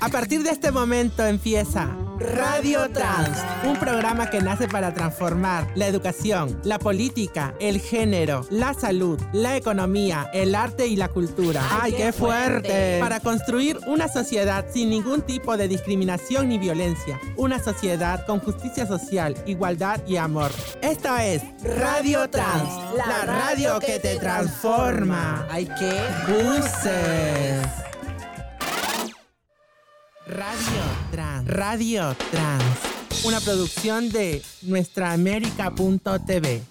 A partir de este momento empieza Radio Trans, un programa que nace para transformar la educación, la política, el género, la salud, la economía, el arte y la cultura. ¡Ay, qué fuerte! Para construir una sociedad sin ningún tipo de discriminación ni violencia. Una sociedad con justicia social, igualdad y amor. Esto es Radio Trans, la radio que te transforma. ¡Ay, qué! Buses. Radio Trans. Radio Trans. Una producción de nuestraamérica.tv.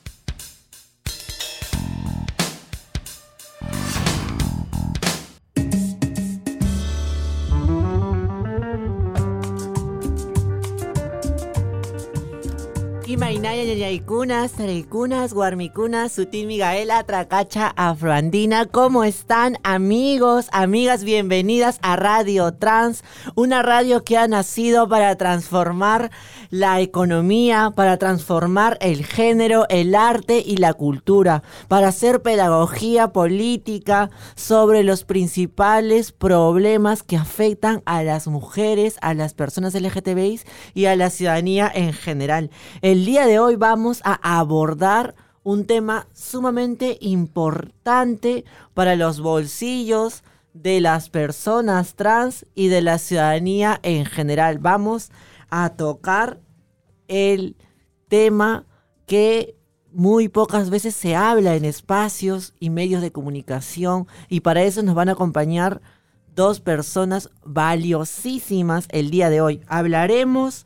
Imainaya Yayaikunas, Tareikunas, Guarmicunas, Sutil Migaela, Tracacha, Afroandina. ¿Cómo están amigos, amigas? Bienvenidas a Radio Trans, una radio que ha nacido para transformar la economía, para transformar el género, el arte y la cultura, para hacer pedagogía política sobre los principales problemas que afectan a las mujeres, a las personas LGTBI y a la ciudadanía en general. El día de hoy vamos a abordar un tema sumamente importante para los bolsillos de las personas trans y de la ciudadanía en general. Vamos a tocar el tema que muy pocas veces se habla en espacios y medios de comunicación y para eso nos van a acompañar dos personas valiosísimas el día de hoy. Hablaremos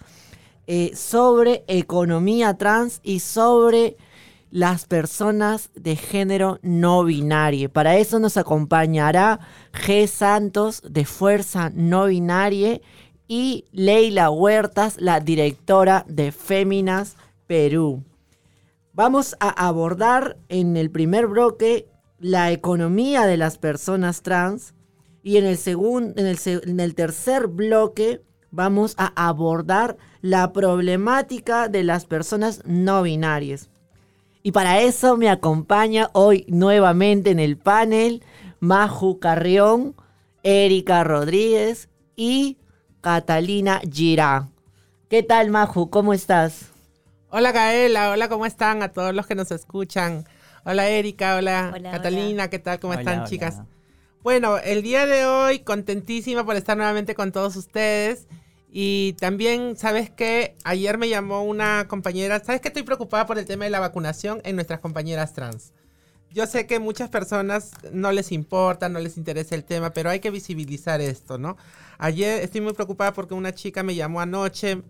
eh, sobre economía trans y sobre las personas de género no binario. Para eso nos acompañará G. Santos de Fuerza No Binaria y Leila Huertas, la directora de Féminas Perú. Vamos a abordar en el primer bloque la economía de las personas trans y en el, el, en el tercer bloque vamos a abordar la problemática de las personas no binarias. Y para eso me acompaña hoy nuevamente en el panel Maju Carrión, Erika Rodríguez y Catalina Girá. ¿Qué tal, Maju? ¿Cómo estás? Hola, Gaela. Hola, ¿cómo están? A todos los que nos escuchan. Hola, Erika. Hola, Catalina. ¿Qué tal? ¿Cómo están, chicas? Bueno, el día de hoy contentísima por estar nuevamente con todos ustedes. Y también, ¿sabes qué? Ayer me llamó una compañera, ¿sabes que estoy preocupada por el tema de la vacunación en nuestras compañeras trans? Yo sé que muchas personas no les importa, no les interesa el tema, pero hay que visibilizar esto, ¿no? Ayer estoy muy preocupada porque una chica me llamó anoche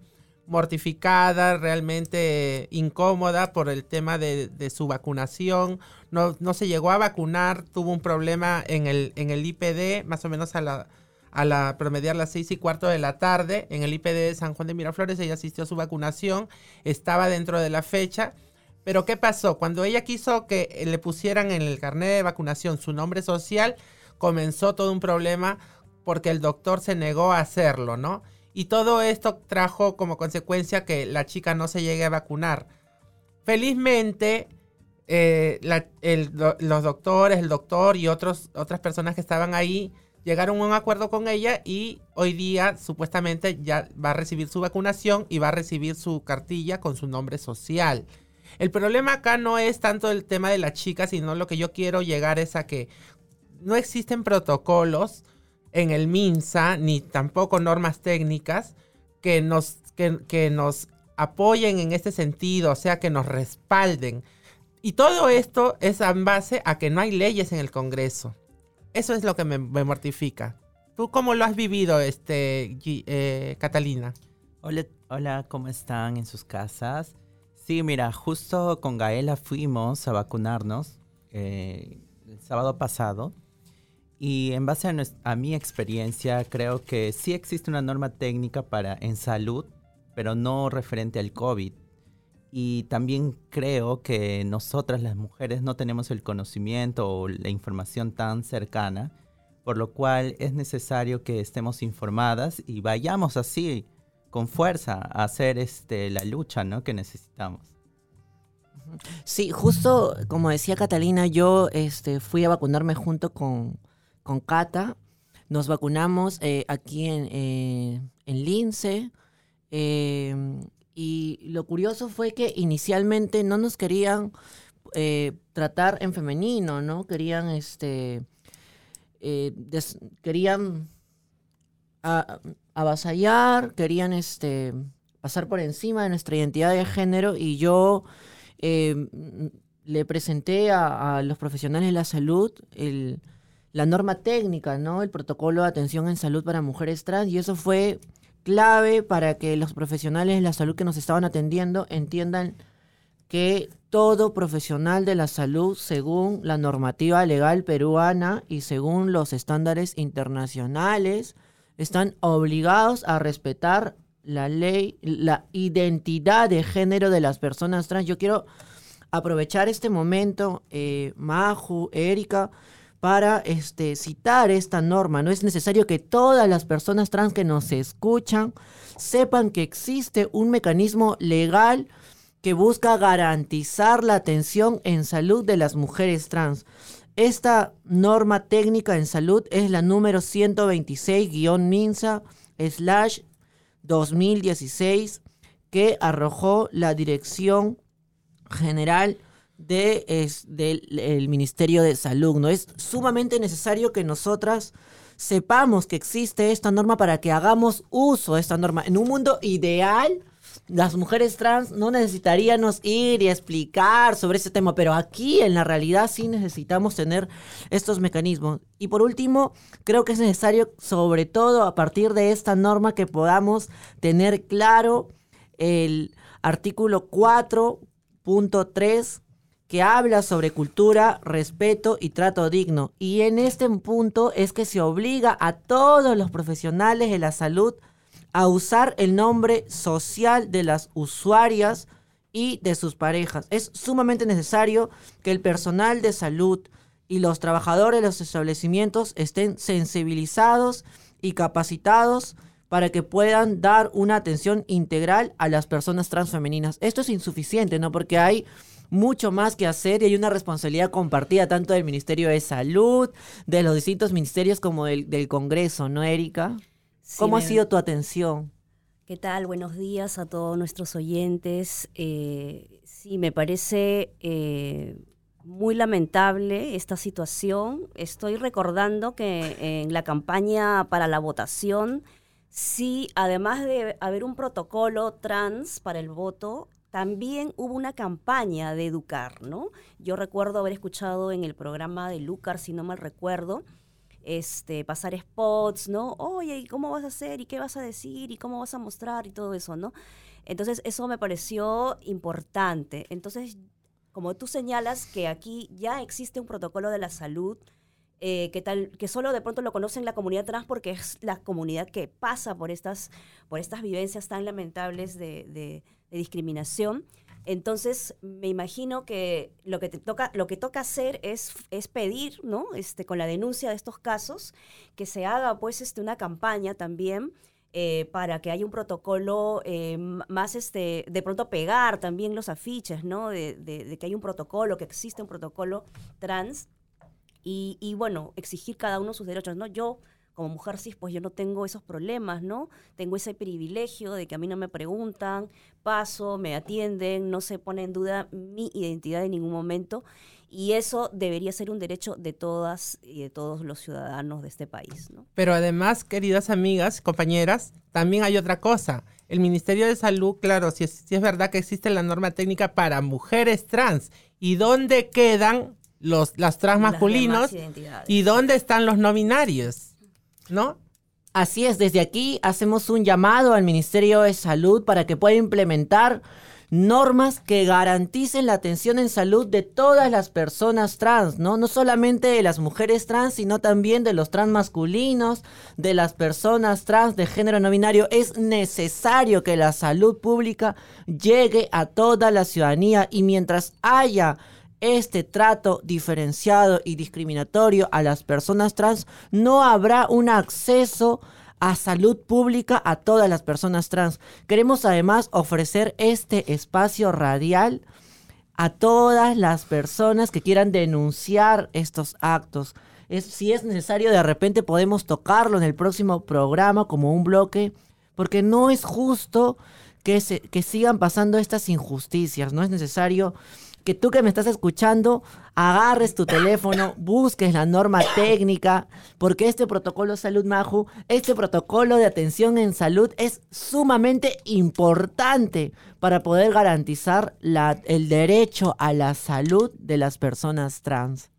mortificada, realmente incómoda por el tema de, su vacunación. No, se llegó a vacunar, tuvo un problema en el IPD, más o menos a la a la promediar las seis y cuarto de la tarde en el IPD de San Juan de Miraflores. Ella asistió a su vacunación, estaba dentro de la fecha. Pero ¿qué pasó? Cuando ella quiso que le pusieran en el carnet de vacunación su nombre social, comenzó todo un problema porque el doctor se negó a hacerlo, ¿no? Y todo esto trajo como consecuencia que la chica no se llegue a vacunar. Felizmente, eh, los doctores, el doctor y otras personas que estaban ahí llegaron a un acuerdo con ella y hoy día supuestamente ya va a recibir su vacunación y va a recibir su cartilla con su nombre social. El problema acá no es tanto el tema de la chica, sino lo que yo quiero llegar es a que no existen protocolos en el MINSA ni tampoco normas técnicas que nos, que, que nos apoyen en este sentido, o sea, que nos respalden. Y todo esto es en base a que no hay leyes en el Congreso. Eso es lo que me, mortifica. ¿Tú cómo lo has vivido, este, eh, Catalina? Hola, hola, ¿cómo están en sus casas? Sí, mira, justo con Gaela fuimos a vacunarnos eh, el sábado pasado. Y en base a, a, mi experiencia, creo que sí existe una norma técnica para en salud, pero no referente al COVID. Y también creo que nosotras las mujeres no tenemos el conocimiento o la información tan cercana, por lo cual es necesario que estemos informadas y vayamos así con fuerza a hacer este, la lucha ¿no? que necesitamos. Sí, justo como decía Catalina, yo este, fui a vacunarme junto con, con Cata nos vacunamos eh, aquí en, eh, en Lince. Em, y lo curioso fue que inicialmente no nos querían eh, tratar en femenino, ¿no? Querían, este, querían avasallar, querían, este, pasar por encima de nuestra identidad de género y yo em, le presenté a, los profesionales de la salud la norma técnica, ¿no? El protocolo de atención en salud para mujeres trans y eso fue clave para que los profesionales de la salud que nos estaban atendiendo entiendan que todo profesional de la salud, según la normativa legal peruana y según los estándares internacionales, están obligados a respetar la ley, la identidad de género de las personas trans. Yo quiero aprovechar este momento, eh, Maju, Erika, para este, citar esta norma. No es necesario que todas las personas trans que nos escuchan sepan que existe un mecanismo legal que busca garantizar la atención en salud de las mujeres trans. Esta norma técnica en salud es la número 126-MINSA slash 2016 que arrojó la Dirección General de, del Ministerio de Salud. ¿no? Es sumamente necesario que nosotras sepamos que existe esta norma para que hagamos uso de esta norma. En un mundo ideal, las mujeres trans no necesitaríamos ir y explicar sobre ese tema, pero aquí en la realidad sí necesitamos tener estos mecanismos. Y por último, creo que es necesario, sobre todo a partir de esta norma, que podamos tener claro el artículo 4.3 que habla sobre cultura, respeto y trato digno. Y en este punto es que se obliga a todos los profesionales de la salud a usar el nombre social de las usuarias y de sus parejas. Es sumamente necesario que el personal de salud y los trabajadores de los establecimientos estén sensibilizados y capacitados para que puedan dar una atención integral a las personas transfemeninas. Esto es insuficiente, ¿no? Porque hay mucho más que hacer y hay una responsabilidad compartida tanto del Ministerio de Salud, de los distintos ministerios como del, del Congreso, ¿no, Erika? ¿Cómo ha sido tu atención? ¿Qué tal? Buenos días a todos nuestros oyentes. Eh, sí, me parece eh, muy lamentable esta situación. Estoy recordando que en la campaña para la votación, sí, además de haber un protocolo trans para el voto, también hubo una campaña de educar, ¿no? Yo recuerdo haber escuchado en el programa de Lucar, si no mal recuerdo, este, pasar spots, ¿no? Oye, ¿y cómo vas a hacer? ¿Y qué vas a decir? ¿Y cómo vas a mostrar? Y todo eso, ¿no? Entonces, eso me pareció importante. Entonces, como tú señalas que aquí ya existe un protocolo de la salud, eh, que, tal, que solo de pronto lo conocen la comunidad trans porque es la comunidad que pasa por estas, por estas vivencias tan lamentables de de discriminación. Entonces, me imagino que lo que te toca, lo que toca hacer es, es pedir, ¿no? Este, con la denuncia de estos casos, que se haga pues este, una campaña también eh, para que haya un protocolo eh, más, este, de pronto pegar también los afiches, ¿no? De, de, que hay un protocolo, que existe un protocolo trans. Y, y bueno, exigir cada uno sus derechos, ¿no? Yo como mujer cis, pues yo no tengo esos problemas, ¿no? Tengo ese privilegio de que a mí no me preguntan, paso, me atienden, no se pone en duda mi identidad en ningún momento. Y eso debería ser un derecho de todas y de todos los ciudadanos de este país. ¿no? Pero además, queridas amigas, compañeras, también hay otra cosa. El Ministerio de Salud, claro, si es, si es verdad que existe la norma técnica para mujeres trans. ¿Y dónde quedan los, las trans masculinos? ¿Y dónde están los no binarios? ¿No? Así es, desde aquí hacemos un llamado al Ministerio de Salud para que pueda implementar normas que garanticen la atención en salud de todas las personas trans, ¿no? No solamente de las mujeres trans, sino también de los trans masculinos, de las personas trans de género no binario. Es necesario que la salud pública llegue a toda la ciudadanía y mientras haya este trato diferenciado y discriminatorio a las personas trans, no habrá un acceso a salud pública a todas las personas trans. Queremos además ofrecer este espacio radial a todas las personas que quieran denunciar estos actos. Si es necesario, de repente podemos tocarlo en el próximo programa como un bloque, porque no es justo que, se, que sigan pasando estas injusticias, no es necesario que tú que me estás escuchando agarres tu teléfono, busques la norma técnica, porque este protocolo Salud Maju, este protocolo de atención en salud es sumamente importante para poder garantizar la, el derecho a la salud de las personas trans.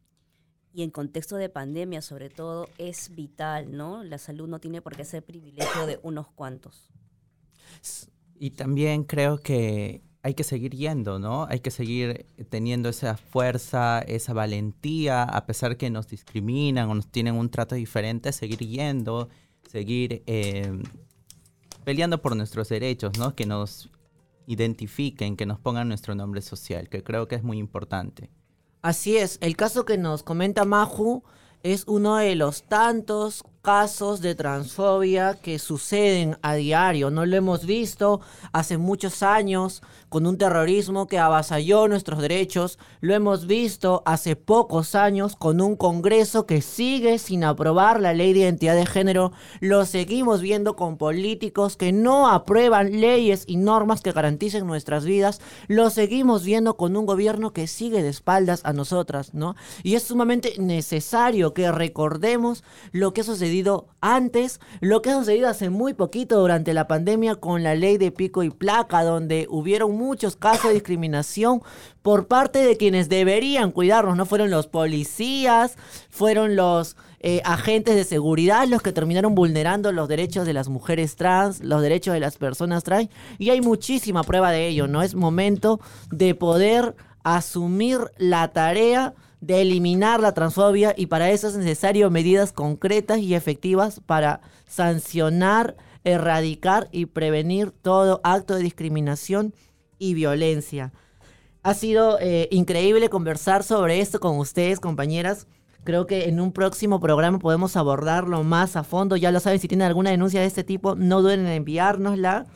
Y en contexto de pandemia, sobre todo, es vital, ¿no? La salud no tiene por qué ser privilegio de unos cuantos. Y también creo que hay que seguir yendo, ¿no? Hay que seguir teniendo esa fuerza, esa valentía, a pesar que nos discriminan o nos tienen un trato diferente, seguir yendo, seguir em, peleando por nuestros derechos, ¿no? Que nos identifiquen, que nos pongan nuestro nombre social, que creo que es muy importante. Así es, el caso que nos comenta Maju es uno de los tantos casos de transfobia que suceden a diario. No lo hemos visto hace muchos años con un terrorismo que avasalló nuestros derechos. Lo hemos visto hace pocos años con un Congreso que sigue sin aprobar la ley de identidad de género. Lo seguimos viendo con políticos que no aprueban leyes y normas que garanticen nuestras vidas. Lo seguimos viendo con un gobierno que sigue de espaldas a nosotras, ¿no? Y es sumamente necesario que recordemos lo que ha sucedido antes, lo que ha sucedido hace muy poquito durante la pandemia con la ley de pico y placa, donde hubieron muchos casos de discriminación por parte de quienes deberían cuidarnos, no fueron los policías, fueron los eh, agentes de seguridad los que terminaron vulnerando los derechos de las mujeres trans, los derechos de las personas trans, y hay muchísima prueba de ello, ¿no? Es momento de poder asumir la tarea de eliminar la transfobia y para eso es necesario medidas concretas y efectivas para sancionar, erradicar y prevenir todo acto de discriminación y violencia. Ha sido eh, increíble conversar sobre esto con ustedes, compañeras. Creo que en un próximo programa podemos abordarlo más a fondo. Ya lo saben, si tienen alguna denuncia de este tipo, no duden en enviárnosla.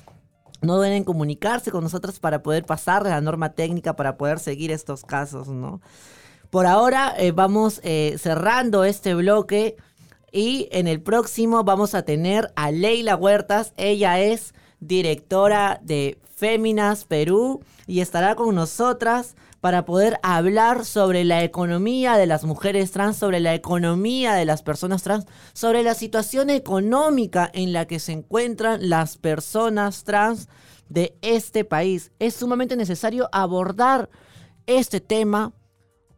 No duden en comunicarse con nosotros para poder pasar la norma técnica para poder seguir estos casos, ¿no? Por ahora eh, vamos eh, cerrando este bloque y en el próximo vamos a tener a Leila Huertas. Ella es directora de Féminas Perú y estará con nosotras para poder hablar sobre la economía de las mujeres trans, sobre la economía de las personas trans, sobre la situación económica en la que se encuentran las personas trans de este país. Es sumamente necesario abordar este tema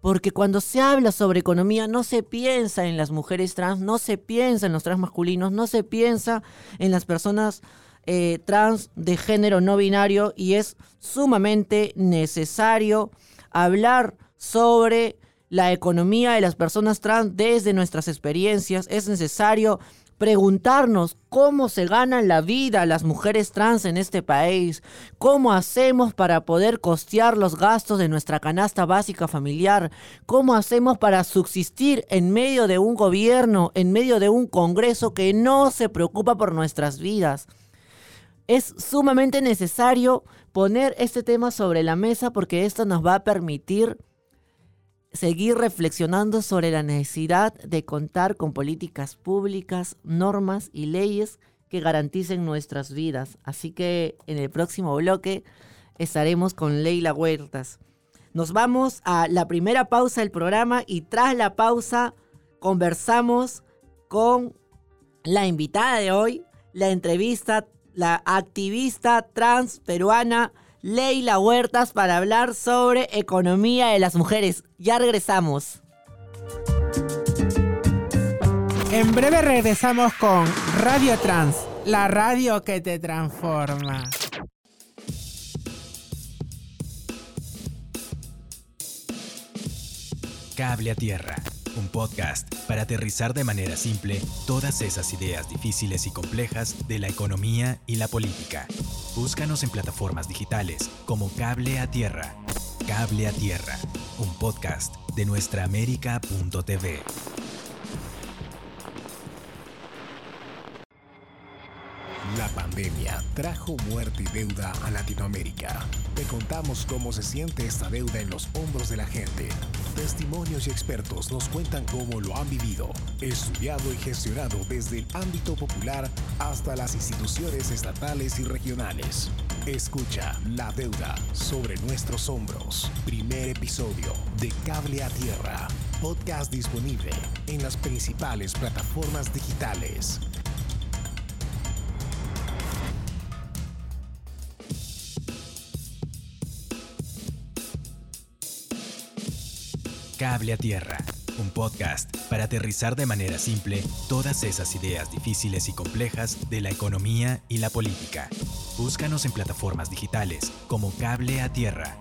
porque cuando se habla sobre economía no se piensa en las mujeres trans, no se piensa en los trans masculinos, no se piensa en las personas eh, trans de género no binario y es sumamente necesario hablar sobre la economía de las personas trans desde nuestras experiencias. Es necesario preguntarnos cómo se ganan la vida las mujeres trans en este país, cómo hacemos para poder costear los gastos de nuestra canasta básica familiar, cómo hacemos para subsistir en medio de un gobierno, en medio de un Congreso que no se preocupa por nuestras vidas. Es sumamente necesario poner este tema sobre la mesa porque esto nos va a permitir seguir reflexionando sobre la necesidad de contar con políticas públicas, normas y leyes que garanticen nuestras vidas. Así que en el próximo bloque estaremos con Leila Huertas. Nos vamos a la primera pausa del programa y tras la pausa conversamos con la invitada de hoy, la entrevista, la activista trans peruana Leila Huertas para hablar sobre economía de las mujeres. Ya regresamos. En breve regresamos con Radio Trans, la radio que te transforma. Cable a Tierra un podcast para aterrizar de manera simple todas esas ideas difíciles y complejas de la economía y la política. Búscanos en plataformas digitales como Cable a Tierra. Cable a Tierra, un podcast de nuestraamérica.tv. La pandemia trajo muerte y deuda a Latinoamérica. Te contamos cómo se siente esta deuda en los hombros de la gente. Testimonios y expertos nos cuentan cómo lo han vivido, estudiado y gestionado desde el ámbito popular hasta las instituciones estatales y regionales. Escucha La deuda sobre nuestros hombros. Primer episodio de Cable a Tierra. Podcast disponible en las principales plataformas digitales. Cable a Tierra, un podcast para aterrizar de manera simple todas esas ideas difíciles y complejas de la economía y la política. Búscanos en plataformas digitales como Cable a Tierra.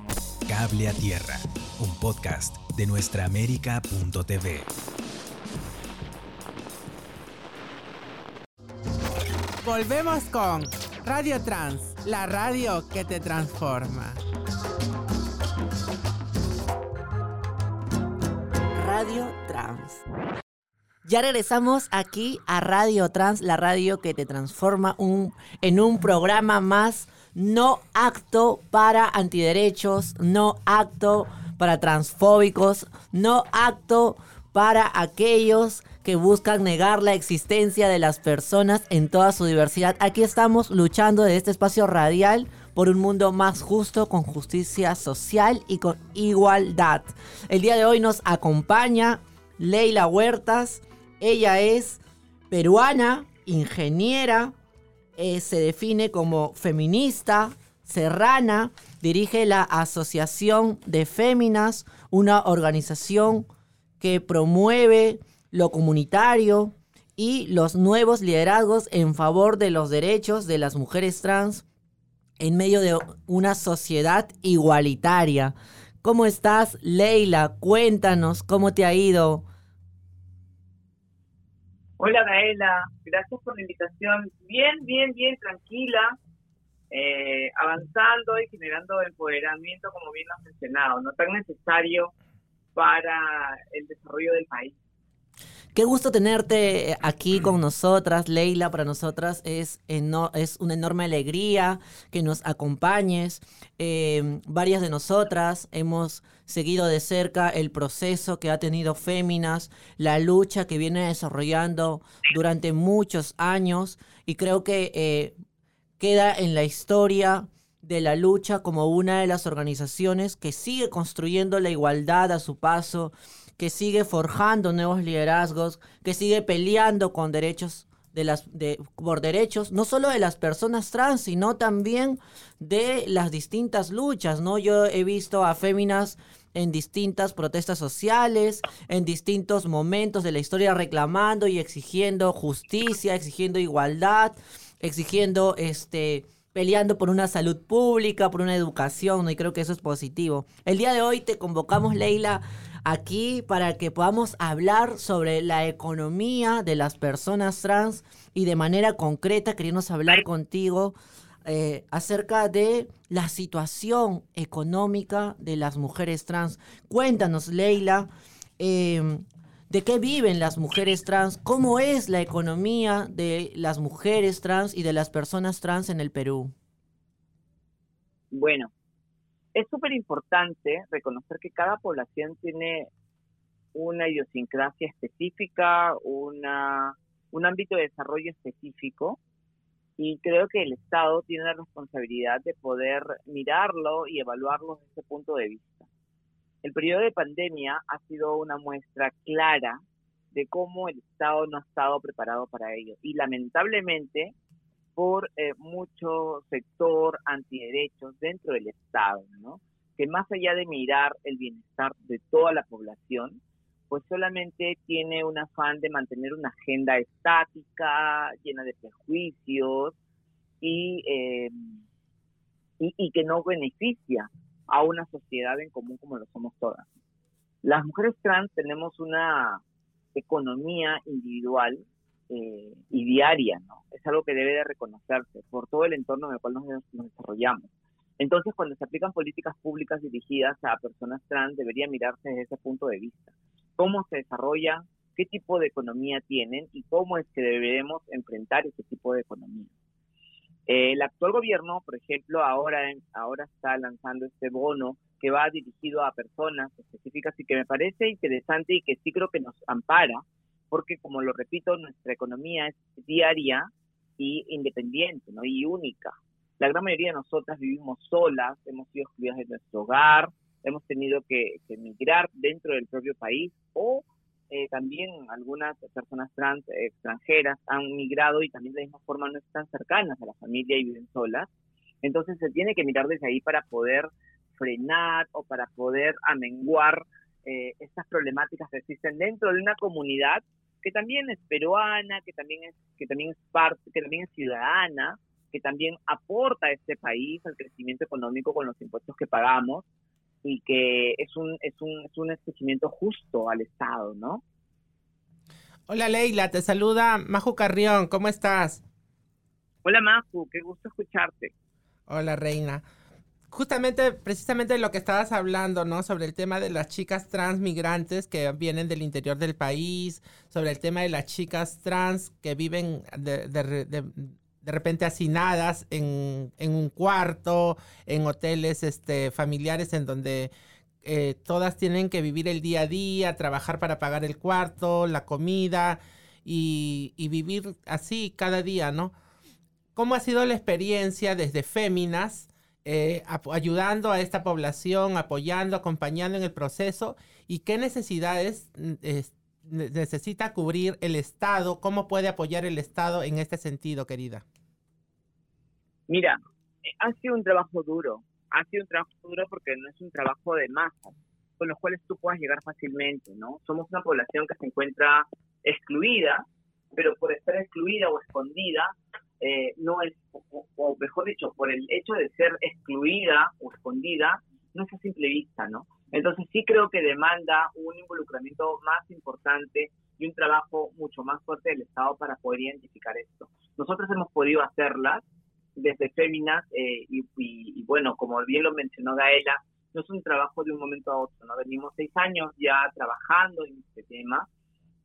Cable a Tierra, un podcast de nuestraamérica.tv. Volvemos con Radio Trans, la radio que te transforma. Trans. Ya regresamos aquí a Radio Trans, la radio que te transforma en un programa más no acto para antiderechos, no acto para transfóbicos, no acto para aquellos que buscan negar la existencia de las personas en toda su diversidad. Aquí estamos luchando de este espacio radial por un mundo más justo, con justicia social y con igualdad. El día de hoy nos acompaña Leila Huertas. Ella es peruana, ingeniera, eh, se define como feminista, serrana, dirige la Asociación de Féminas, una organización que promueve lo comunitario y los nuevos liderazgos en favor de los derechos de las mujeres trans en medio de una sociedad igualitaria. ¿Cómo estás, Leila? Cuéntanos cómo te ha ido. Hola, Gaela. Gracias por la invitación. Bien, bien, bien, tranquila. Eh, avanzando y generando empoderamiento, como bien lo has mencionado, no tan necesario para el desarrollo del país. Qué gusto tenerte aquí con nosotras, Leila. Para nosotras es, es una enorme alegría que nos acompañes. Eh, varias de nosotras hemos seguido de cerca el proceso que ha tenido Féminas, la lucha que viene desarrollando durante muchos años y creo que eh, queda en la historia de la lucha como una de las organizaciones que sigue construyendo la igualdad a su paso que sigue forjando nuevos liderazgos, que sigue peleando con derechos de las, de, por derechos, no solo de las personas trans, sino también de las distintas luchas, ¿no? Yo he visto a féminas en distintas protestas sociales, en distintos momentos de la historia reclamando y exigiendo justicia, exigiendo igualdad, exigiendo este peleando por una salud pública, por una educación, ¿no? y creo que eso es positivo. El día de hoy te convocamos, Leila, aquí para que podamos hablar sobre la economía de las personas trans y de manera concreta queremos hablar contigo eh, acerca de la situación económica de las mujeres trans. Cuéntanos, Leila, em, de qué viven las mujeres trans, cómo es la economía de las mujeres trans y de las personas trans en el Perú. Bueno, es súper importante reconocer que cada población tiene una idiosincrasia específica, una, un ámbito de desarrollo específico y creo que el Estado tiene la responsabilidad de poder mirarlo y evaluarlo desde ese punto de vista. El periodo de pandemia ha sido una muestra clara de cómo el Estado no ha estado preparado para ello y lamentablemente por eh, mucho sector antiderechos dentro del Estado, ¿no? que más allá de mirar el bienestar de toda la población, pues solamente tiene un afán de mantener una agenda estática, llena de prejuicios y, eh, y, y, que no beneficia a una sociedad en común como lo somos todas. Las mujeres trans tenemos una economía individual eh, y diaria, ¿no? Es algo que debe de reconocerse por todo el entorno en el cual nos, desarrollamos. Entonces, cuando se aplican políticas públicas dirigidas a personas trans, debería mirarse desde ese punto de vista. ¿Cómo se desarrolla? ¿Qué tipo de economía tienen? ¿Y cómo es que debemos enfrentar ese tipo de economía? el actual gobierno, por ejemplo, ahora, ahora está lanzando este bono que va dirigido a personas específicas y que me parece interesante y que sí creo que nos ampara, porque como lo repito, nuestra economía es diaria y independiente ¿no? y única. La gran mayoría de nosotras vivimos solas, hemos sido excluidas de nuestro hogar, hemos tenido que, que emigrar dentro del propio país o eh, también algunas personas trans extranjeras han migrado y también de la misma forma no están cercanas a la familia y viven solas. Entonces se tiene que mirar desde ahí para poder frenar o para poder amenguar eh, estas problemáticas que existen dentro de una comunidad que también es peruana, que también es que también es parte, que también es ciudadana, que también aporta a este país al crecimiento económico con los impuestos que pagamos y que es un, es un, es un crecimiento justo al Estado, ¿no? Hola Leila, te saluda Maju Carrión, ¿cómo estás? Hola Maju, qué gusto escucharte. Hola Reina. Justamente, precisamente lo que estabas hablando, ¿no? Sobre el tema de las chicas trans migrantes que vienen del interior del país, sobre el tema de las chicas trans que viven de, de repente hacinadas en, un cuarto, en hoteles este, familiares en donde eh, todas tienen que vivir el día a día, trabajar para pagar el cuarto, la comida y, vivir así cada día, ¿no? ¿Cómo ha sido la experiencia desde Féminas, eh, ayudando a esta población, apoyando, acompañando en el proceso y qué necesidades necesita cubrir el Estado? ¿Cómo puede apoyar el Estado en este sentido, querida? Mira, eh, ha sido un trabajo duro, ha sido un trabajo duro porque no es un trabajo de masa, con los cuales tú puedas llegar fácilmente, ¿no? Somos una población que se encuentra excluida, pero por estar excluida o escondida, eh, no es, o, mejor dicho, por el hecho de ser excluida o escondida, no es a simple vista, ¿no? Entonces sí creo que demanda un involucramiento más importante y un trabajo mucho más fuerte del Estado para poder identificar esto. Nosotros hemos podido hacerlas, desde Féminas eh, y, bueno, como bien lo mencionó Gaela, no es un trabajo de un momento a otro, ¿no? Venimos seis años ya trabajando en este tema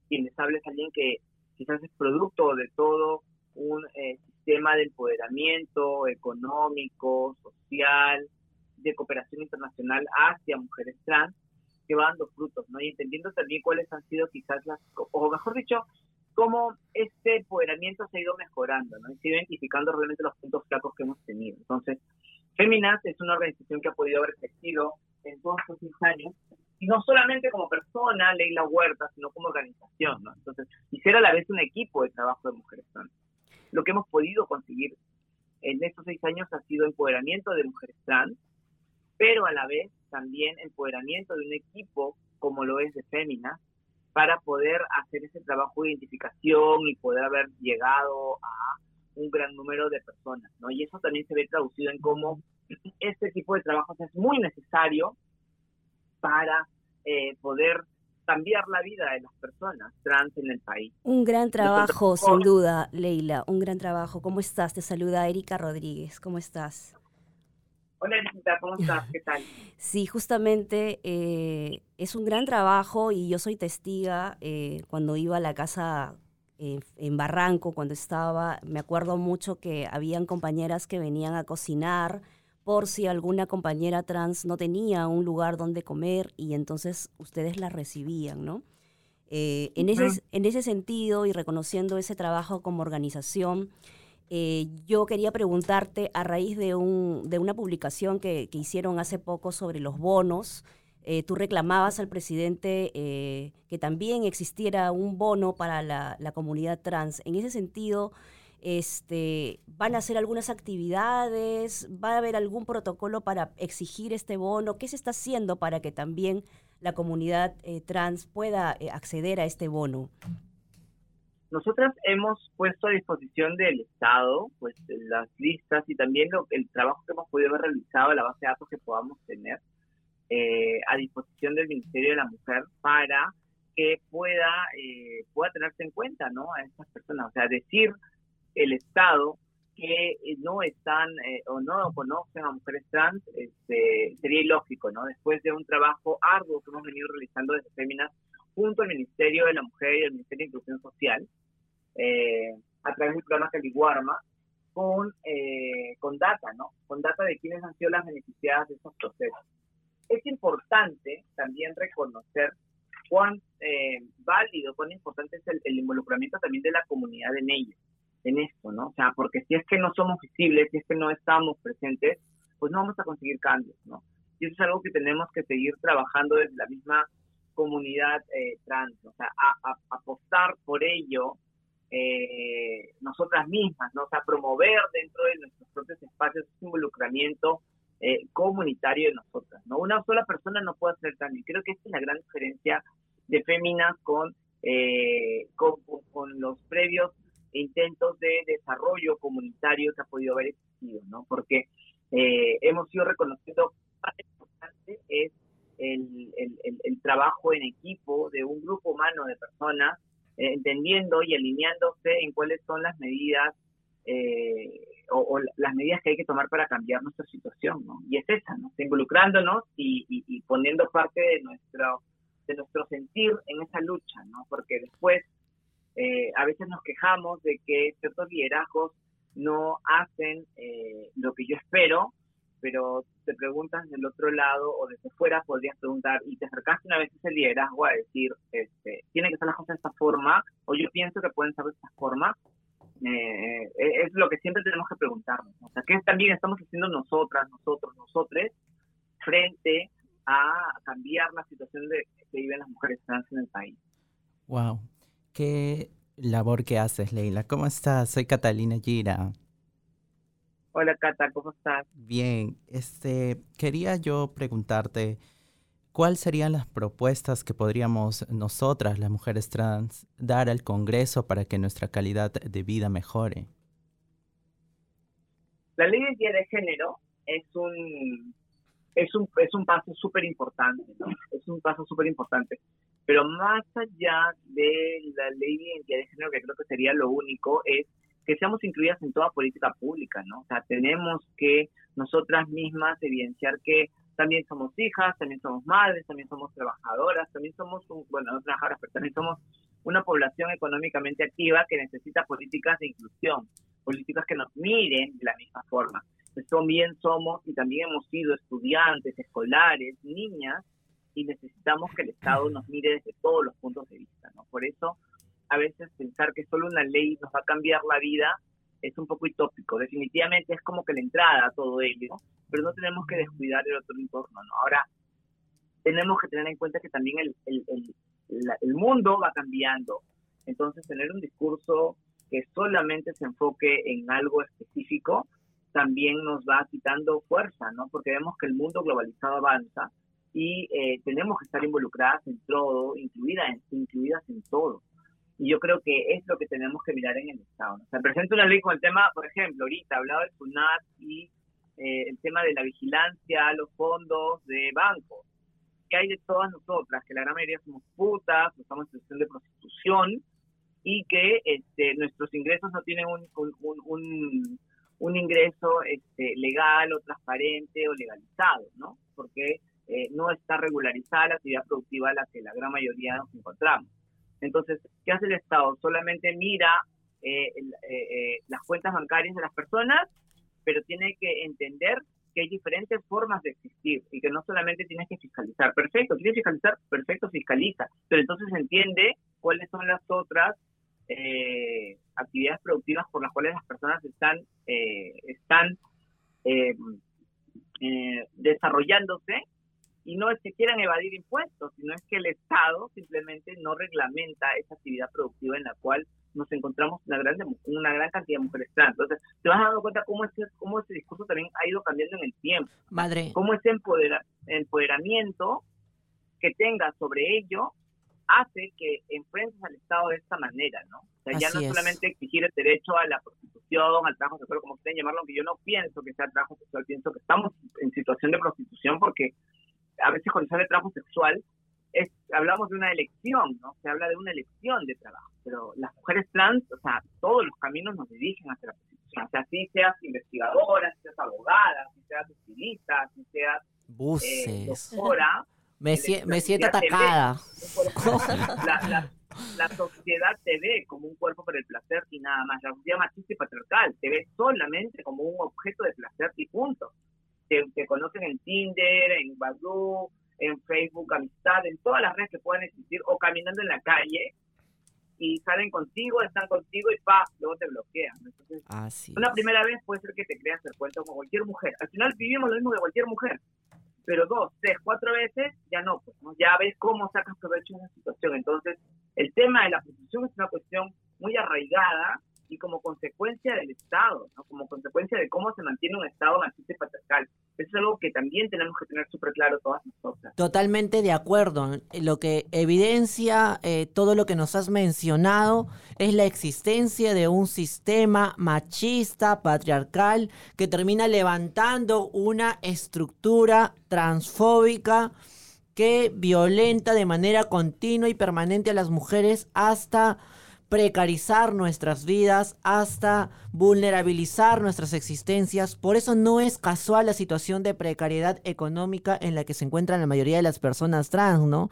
y les habla alguien que quizás es producto de todo un eh, sistema de empoderamiento económico, social, de cooperación internacional hacia mujeres trans que va dando frutos, ¿no? Y entendiendo también cuáles han sido quizás las, o mejor dicho, cómo este empoderamiento se ha ido mejorando, ¿no? Y se ha ido identificando realmente los puntos flacos que hemos tenido. Entonces, Feminaz es una organización que ha podido haber crecido en todos estos años, y no solamente como persona, Leila Huerta, sino como organización, ¿no? Entonces, ser a la vez un equipo de trabajo de mujeres trans. Lo que hemos podido conseguir en estos seis años ha sido empoderamiento de mujeres trans, pero a la vez también empoderamiento de un equipo como lo es de Féminas, para poder hacer ese trabajo de identificación y poder haber llegado a un gran número de personas, ¿no? Y eso también se ve traducido en cómo este tipo de trabajos es muy necesario para eh, poder cambiar la vida de las personas trans en el país. Un gran trabajo, sin duda, Leila, un gran trabajo. ¿Cómo estás? Te saluda Erika Rodríguez. ¿Cómo estás? Hola, Erika, ¿cómo estás? ¿Qué tal? Sí, justamente eh, es un gran trabajo y yo soy testiga eh, cuando iba a la casa eh, en Barranco, cuando estaba, me acuerdo mucho que habían compañeras que venían a cocinar por si alguna compañera trans no tenía un lugar donde comer y entonces ustedes la recibían, ¿no? en, ese, en ese sentido y reconociendo ese trabajo como organización, eh, yo quería preguntarte a raíz de, un, de una publicación que, hicieron hace poco sobre los bonos. Eh, tú reclamabas al presidente eh, que también existiera un bono para la, comunidad trans. En ese sentido, este, ¿van a hacer algunas actividades? ¿Va a haber algún protocolo para exigir este bono? ¿Qué se está haciendo para que también la comunidad trans pueda acceder a este bono? Nosotras hemos puesto a disposición del Estado pues las listas y también el trabajo que hemos podido haber realizado, la base de datos que podamos tener eh, a disposición del Ministerio de la Mujer para que pueda eh, pueda tenerse en cuenta a estas personas, o sea, decir el Estado que eh, no están o no conocen a mujeres trans este, sería ilógico, ¿no? Después de un trabajo arduo que hemos venido realizando desde Féminas junto al Ministerio de la Mujer y al Ministerio de Inclusión Social, eh, a través del programa Caliguarma, con, eh, con data, ¿no? Con data de quiénes han sido las beneficiadas de estos procesos. Es importante también reconocer cuán eh, válido, cuán importante es el, involucramiento también de la comunidad en ello, en esto, ¿no? O sea, porque si es que no somos visibles, si es que no estamos presentes, pues no vamos a conseguir cambios, ¿no? Y eso es algo que tenemos que seguir trabajando desde la misma comunidad eh, trans, o sea, a, apostar por ello eh, nosotras mismas, ¿no? O sea, promover dentro de nuestros propios espacios ese involucramiento eh, comunitario de nosotras, ¿no? Una sola persona no puede hacer cambio. Creo que esta es la gran diferencia de Féminas con, con, con, los previos intentos de desarrollo comunitario que ha podido haber existido, ¿no? Porque hemos ido reconociendo parte importante es el, el, trabajo en equipo de un grupo humano de personas, eh, entendiendo y alineándose en cuáles son las medidas eh, o, las medidas que hay que tomar para cambiar nuestra situación, ¿no? Y es esa, ¿no? Involucrándonos y, y, poniendo parte de nuestro, de nuestro sentir en esa lucha, ¿no? Porque después eh, a veces nos quejamos de que ciertos liderazgos no hacen lo que yo espero pero te preguntas del otro lado o desde fuera podrías preguntar y te acercaste una vez ese liderazgo a decir, este, que ser las cosas de esta forma o yo pienso que pueden ser de esta forma, eh, eh, es lo que siempre tenemos que preguntarnos. O sea, ¿qué también estamos haciendo nosotras, nosotros, nosotres frente a cambiar la situación de que viven las mujeres trans en el país? Wow, qué labor que haces, Leila. ¿Cómo estás? Soy Catalina Gira. Hola Cata, ¿cómo estás? Bien, este, quería yo preguntarte, ¿cuáles serían las propuestas que podríamos nosotras, las mujeres trans, dar al Congreso para que nuestra calidad de vida mejore? La ley de de género es un, es un, es un paso súper importante, ¿no? Es un paso súper importante. Pero más allá de la ley de identidad de género, que creo que sería lo único, es que seamos incluidas en toda política pública, ¿no? O sea, tenemos que nosotras mismas evidenciar que también somos hijas, también somos madres, también somos trabajadoras, también somos, bueno, no trabajadoras, pero también somos una población económicamente activa que necesita políticas de inclusión, políticas que nos miren de la misma forma. También somos y también hemos sido estudiantes, escolares, niñas, y necesitamos que el Estado nos mire desde todos los puntos de vista, ¿no? Por eso a veces pensar que solo una ley nos va a cambiar la vida es un poco utópico. Definitivamente es como que la entrada a todo ello, pero no tenemos que descuidar el otro entorno. ¿no? Ahora, tenemos que tener en cuenta que también el, el, el, mundo va cambiando. Entonces, tener un discurso que solamente se enfoque en algo específico también nos va quitando fuerza, ¿no? Porque vemos que el mundo globalizado avanza y eh, tenemos que estar involucradas en todo, incluidas incluidas en todo. Y yo creo que es lo que tenemos que mirar en el Estado. ¿no? Se presenta una ley con el tema, por ejemplo, ahorita hablado del SUNAT y eh, el tema de la vigilancia, los fondos de bancos. que hay de todas nosotras? Que la gran mayoría somos putas, estamos en situación de prostitución y que este, nuestros ingresos no tienen un, un, un, ingreso este, legal o transparente o legalizado, ¿no? Porque eh, no está regularizada la actividad productiva a la que la gran mayoría nos encontramos. Entonces, ¿qué hace el Estado? Solamente mira eh, eh, las cuentas bancarias de las personas, pero tiene que entender que hay diferentes formas de existir y que no solamente tienes que fiscalizar. Perfecto, quieres fiscalizar, perfecto, fiscaliza, pero entonces entiende cuáles son las otras actividades productivas por las cuales las personas están, están desarrollándose y no es que quieran evadir impuestos, sino es que el Estado simplemente no reglamenta esa actividad productiva en la cual nos encontramos una gran, una gran cantidad de mujeres trans. Entonces, te vas dando cuenta cómo ese, cómo ese discurso también ha ido cambiando en el tiempo. Madre. Cómo ese empoderamiento que tengas sobre ello hace que enfrentes al Estado de esta manera, ¿no? O sea, ya no solamente exigir el derecho a la prostitución, al trabajo sexual, como ustedes llamarlo, aunque yo no pienso que sea trabajo sexual, pienso que estamos en situación de prostitución porque a veces cuando se habla de trabajo sexual, es, hablamos de una elección, ¿no? Se habla de una elección de trabajo, pero las mujeres trans, o sea, todos los caminos nos dirigen hacia la prostitución. O sea, si seas investigadora, si seas abogada, si seas estilista, si seas eh, doctora. Me, me siento atacada. La, la sociedad te ve como un cuerpo para el placer y nada más. La sociedad machista y patriarcal te ve solamente como un objeto de placer y punto. Te, conocen en Tinder, en Badoo, en Facebook, Amistad, en todas las redes que puedan existir, o caminando en la calle, y salen contigo, están contigo y pa, luego te bloquean. Entonces, una primera vez puede ser que te creas el cuento como cualquier mujer. Al final vivimos lo mismo de cualquier mujer. Pero dos, tres, cuatro veces, ya no, pues, ya ves cómo sacas provecho de una situación. Entonces, el tema de la prostitución es una cuestión muy arraigada y como consecuencia del Estado, como consecuencia de cómo se mantiene un Estado machista y patriarcal. Eso es algo que también tenemos que tener súper claro todas nosotras. Totalmente de acuerdo. Lo que evidencia eh, todo lo que nos has mencionado es la existencia de un sistema machista, patriarcal, que termina levantando una estructura transfóbica que violenta de manera continua y permanente a las mujeres hasta precarizar nuestras vidas, hasta vulnerabilizar nuestras existencias. Por eso no es casual la situación de precariedad económica en la que se encuentran la mayoría de las personas trans, ¿no?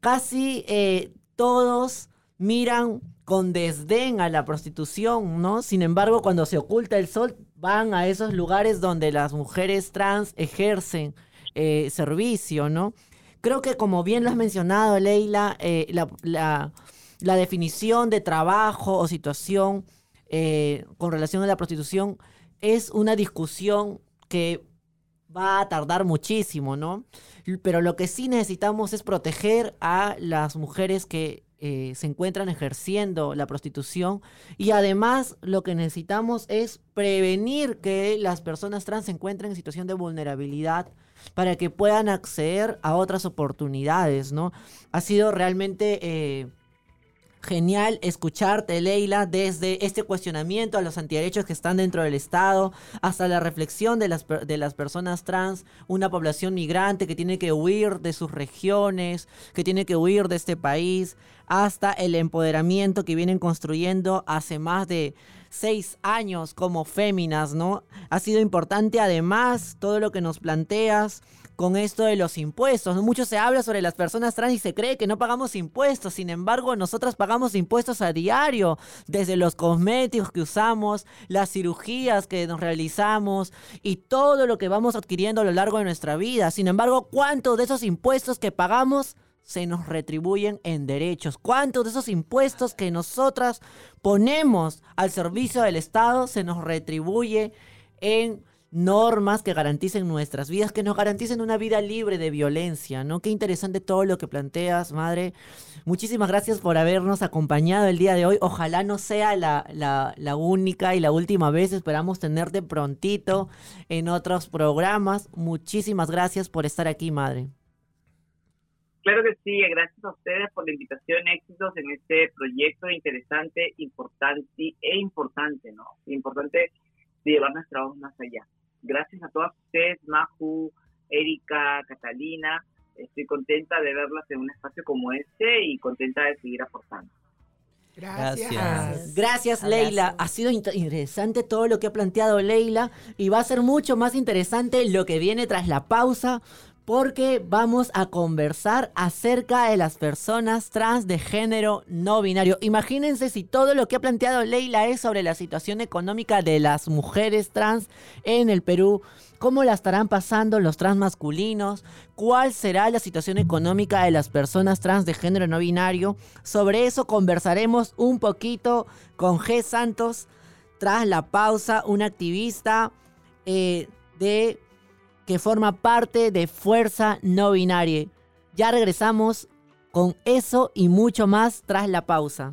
Casi eh, todos miran con desdén a la prostitución, ¿no? Sin embargo, cuando se oculta el sol, van a esos lugares donde las mujeres trans ejercen eh, servicio, ¿no? Creo que como bien lo has mencionado, Leila, eh, la la definición de trabajo o situación eh, con relación a la prostitución es una discusión que va a tardar muchísimo, ¿no? Pero lo que sí necesitamos es proteger a las mujeres que eh, se encuentran ejerciendo la prostitución y además lo que necesitamos es prevenir que las personas trans se encuentren en situación de vulnerabilidad para que puedan acceder a otras oportunidades, ¿no? Ha sido realmente... Eh, genial escucharte, Leila, desde este cuestionamiento a los antiderechos que están dentro del Estado, hasta la reflexión de las, de las personas trans, una población migrante que tiene que huir de sus regiones, que tiene que huir de este país, hasta el empoderamiento que vienen construyendo hace más de seis años como féminas, ¿no? Ha sido importante además todo lo que nos planteas con esto de los impuestos. Mucho se habla sobre las personas trans y se cree que no pagamos impuestos. Sin embargo, nosotras pagamos impuestos a diario, desde los cosméticos que usamos, las cirugías que nos realizamos y todo lo que vamos adquiriendo a lo largo de nuestra vida. Sin embargo, ¿cuántos de esos impuestos que pagamos se nos retribuyen en derechos? ¿Cuántos de esos impuestos que nosotras ponemos al servicio del Estado se nos retribuye en normas que garanticen nuestras vidas, que nos garanticen una vida libre de violencia, ¿no? Qué interesante todo lo que planteas, madre. Muchísimas gracias por habernos acompañado el día de hoy. Ojalá no sea la, la, única y la última vez. Esperamos tenerte prontito en otros programas. Muchísimas gracias por estar aquí, madre. Claro que sí, gracias a ustedes por la invitación, éxitos en este proyecto interesante, importante e importante, ¿no? Importante llevar nuestra voz más allá gracias a todas ustedes, Maju, Erika, Catalina. Estoy contenta de verlas en un espacio como este y contenta de seguir aportando. Gracias. Gracias, Leila. Ha sido interesante todo lo que ha planteado Leila y va a ser mucho más interesante lo que viene tras la pausa porque vamos a conversar acerca de las personas trans de género no binario. Imagínense si todo lo que ha planteado Leila es sobre la situación económica de las mujeres trans en el Perú, cómo la estarán pasando los trans masculinos, cuál será la situación económica de las personas trans de género no binario. Sobre eso conversaremos un poquito con G. Santos tras la pausa, un activista eh, de que forma parte de Fuerza No Binaria. Ya regresamos con eso y mucho más tras la pausa.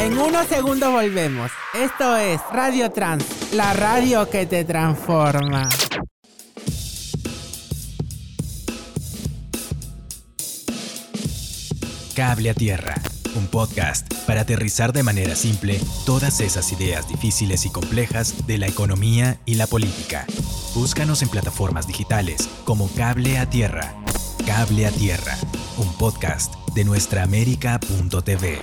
En unos segundos volvemos. Esto es Radio Trans, la radio que te transforma. Cable a Tierra un podcast para aterrizar de manera simple todas esas ideas difíciles y complejas de la economía y la política. Búscanos en plataformas digitales como Cable a Tierra. Cable a Tierra, un podcast de nuestraamérica.tv.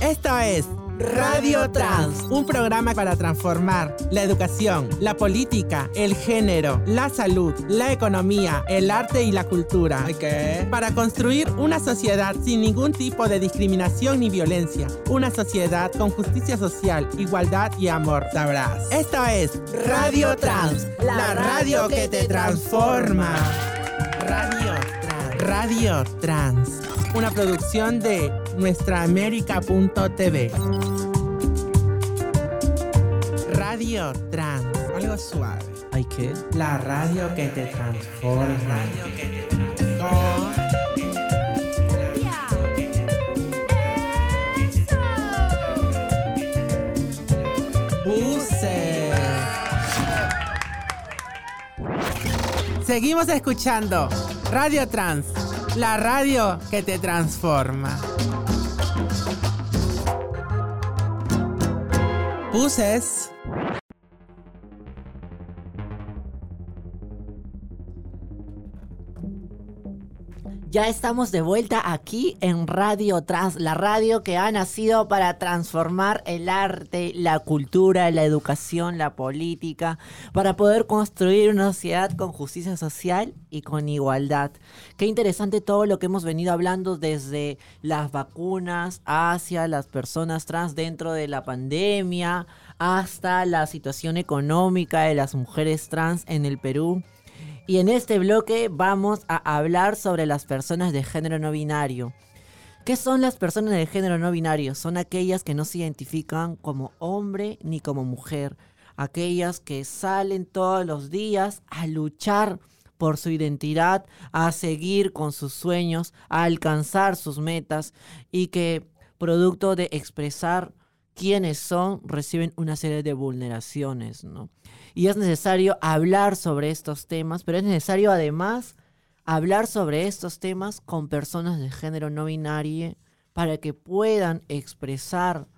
Esto es Radio Trans, un programa para transformar la educación, la política, el género, la salud, la economía, el arte y la cultura. ¿Qué? Para construir una sociedad sin ningún tipo de discriminación ni violencia. Una sociedad con justicia social, igualdad y amor. Sabrás. Esto es Radio Trans, la radio que te transforma. Radio Trans. Radio Trans. Una producción de nuestraamérica.tv. Radio Trans. Algo suave. ¿Hay qué? La radio que te transforma. La radio que te transforma. Seguimos escuchando Radio Trans, la radio que te transforma. Buses. Ya estamos de vuelta aquí en Radio Trans, la radio que ha nacido para transformar el arte, la cultura, la educación, la política, para poder construir una sociedad con justicia social y con igualdad. Qué interesante todo lo que hemos venido hablando desde las vacunas hacia las personas trans dentro de la pandemia, hasta la situación económica de las mujeres trans en el Perú. Y en este bloque vamos a hablar sobre las personas de género no binario. ¿Qué son las personas de género no binario? Son aquellas que no se identifican como hombre ni como mujer. Aquellas que salen todos los días a luchar por su identidad, a seguir con sus sueños, a alcanzar sus metas y que producto de expresar quiénes son reciben una serie de vulneraciones, ¿no? Y es necesario hablar sobre estos temas, pero es necesario además hablar sobre estos temas con personas de género no binario para que puedan expresar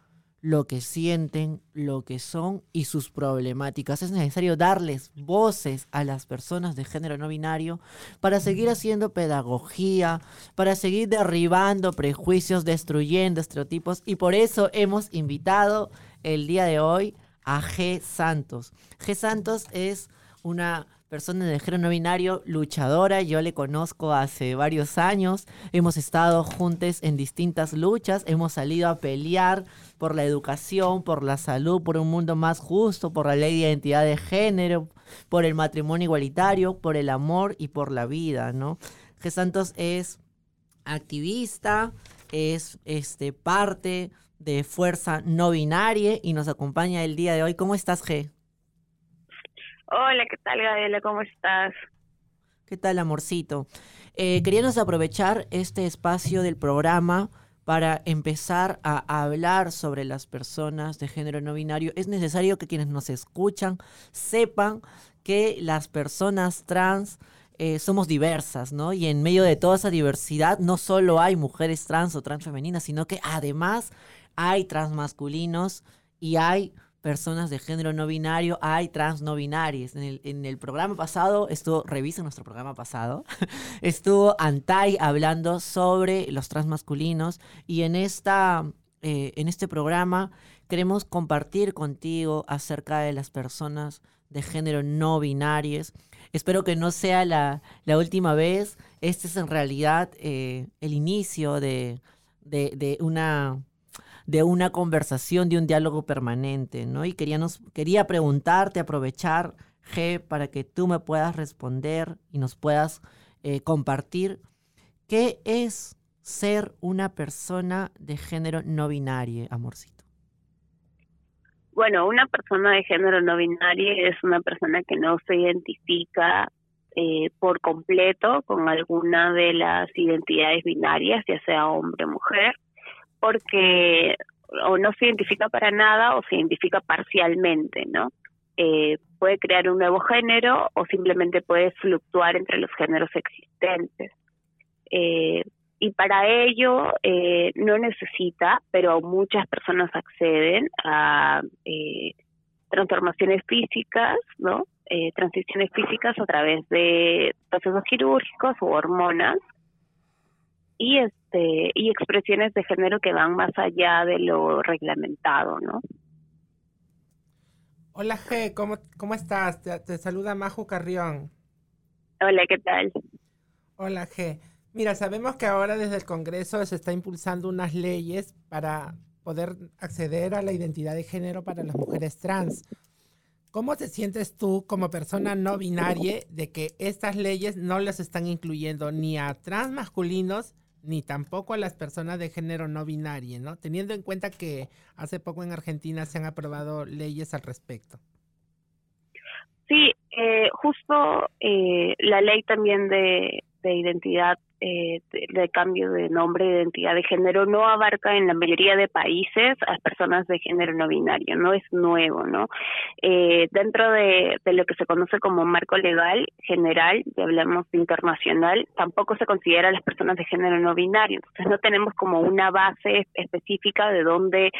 lo que sienten, lo que son y sus problemáticas. Es necesario darles voces a las personas de género no binario para seguir haciendo pedagogía, para seguir derribando prejuicios, destruyendo estereotipos y por eso hemos invitado el día de hoy a G. Santos. G. Santos es una persona de género no binario, luchadora. Yo le conozco hace varios años. Hemos estado juntos en distintas luchas. Hemos salido a pelear por la educación, por la salud, por un mundo más justo, por la ley de identidad de género, por el matrimonio igualitario, por el amor y por la vida, ¿no? G. Santos es activista, es este, parte de Fuerza No Binaria y nos acompaña el día de hoy. ¿Cómo estás, G? Hola, ¿qué tal, Gabriela? ¿Cómo estás? ¿Qué tal, amorcito? Eh, queríamos aprovechar este espacio del programa para empezar a hablar sobre las personas de género no binario. Es necesario que quienes nos escuchan sepan que las personas trans eh, somos diversas, ¿no? Y en medio de toda esa diversidad no solo hay mujeres trans o transfemeninas, sino que además hay transmasculinos y hay personas de género no binario, hay trans no binarias. En el, programa pasado, estuvo, revisa nuestro programa pasado, estuvo Antai hablando sobre los transmasculinos y en, esta, eh, en este programa queremos compartir contigo acerca de las personas de género no binarias. Espero que no sea la, última vez. Este es en realidad eh, el inicio de una de una conversación, de un diálogo permanente, ¿no? Y queríamos, quería preguntarte, aprovechar, G, para que tú me puedas responder y nos puedas eh, compartir qué es ser una persona de género no binario, amorcito. Bueno, una persona de género no binario es una persona que no se identifica eh, por completo con alguna de las identidades binarias, ya sea hombre o mujer, porque o no se identifica para nada o se identifica parcialmente, ¿no? Eh, puede crear un nuevo género o simplemente puede fluctuar entre los géneros existentes. Eh, y para ello eh, no necesita, pero muchas personas acceden a transformaciones físicas, ¿no? transiciones físicas a través de procesos quirúrgicos o hormonas y este y expresiones de género que van más allá de lo reglamentado, ¿no? Hola G, ¿cómo, cómo estás? Te, te saluda Majo Carrión. Hola, ¿qué tal? Hola G. Mira, sabemos que ahora desde el Congreso se está impulsando unas leyes para poder acceder a la identidad de género para las mujeres trans. ¿Cómo te sientes tú como persona no binaria de que estas leyes no las están incluyendo ni a trans masculinos ni tampoco a las personas de género no binario, ¿no? Teniendo en cuenta que hace poco en Argentina se han aprobado leyes al respecto. Sí, eh, justo eh, la ley también de, de identidad eh, de, cambio de nombre de identidad de género no abarca en la mayoría de países a personas de género no binario, no es nuevo, ¿no? Eh, dentro de, de, lo que se conoce como marco legal general, y hablamos internacional, tampoco se considera a las personas de género no binario, entonces no tenemos como una base específica de dónde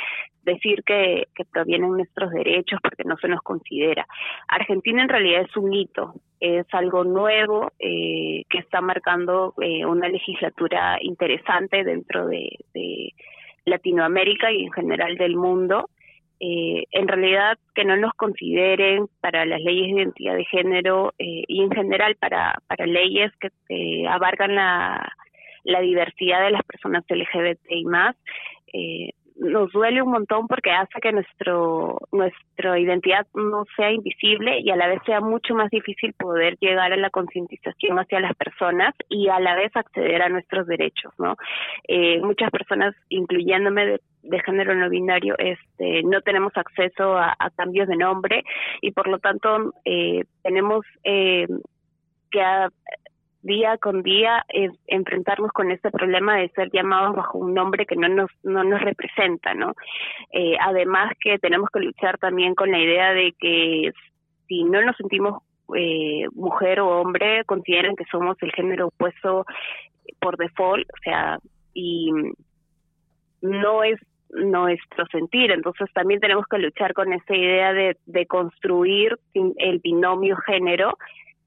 decir que, que provienen nuestros derechos porque no se nos considera. Argentina en realidad es un hito, es algo nuevo eh, que está marcando eh, una legislatura interesante dentro de, Latinoamérica y en general del mundo. Eh, en realidad que no nos consideren para las leyes de identidad de género y en general para, leyes que abarcan la, la diversidad de las personas LGBT y más, eh, nos duele un montón porque hace que nuestro nuestra identidad no sea invisible y a la vez sea mucho más difícil poder llegar a la concientización hacia las personas y a la vez acceder a nuestros derechos no eh, muchas personas incluyéndome de, género no binario este no tenemos acceso a, cambios de nombre y por lo tanto eh, tenemos eh, que día con día es enfrentarnos con este problema de ser llamados bajo un nombre que no nos no nos representa no eh, además que tenemos que luchar también con la idea de que si no nos sentimos eh, mujer o hombre consideren que somos el género opuesto por default o sea y no es nuestro sentir. Entonces también tenemos que luchar con esa idea de, de construir el binomio género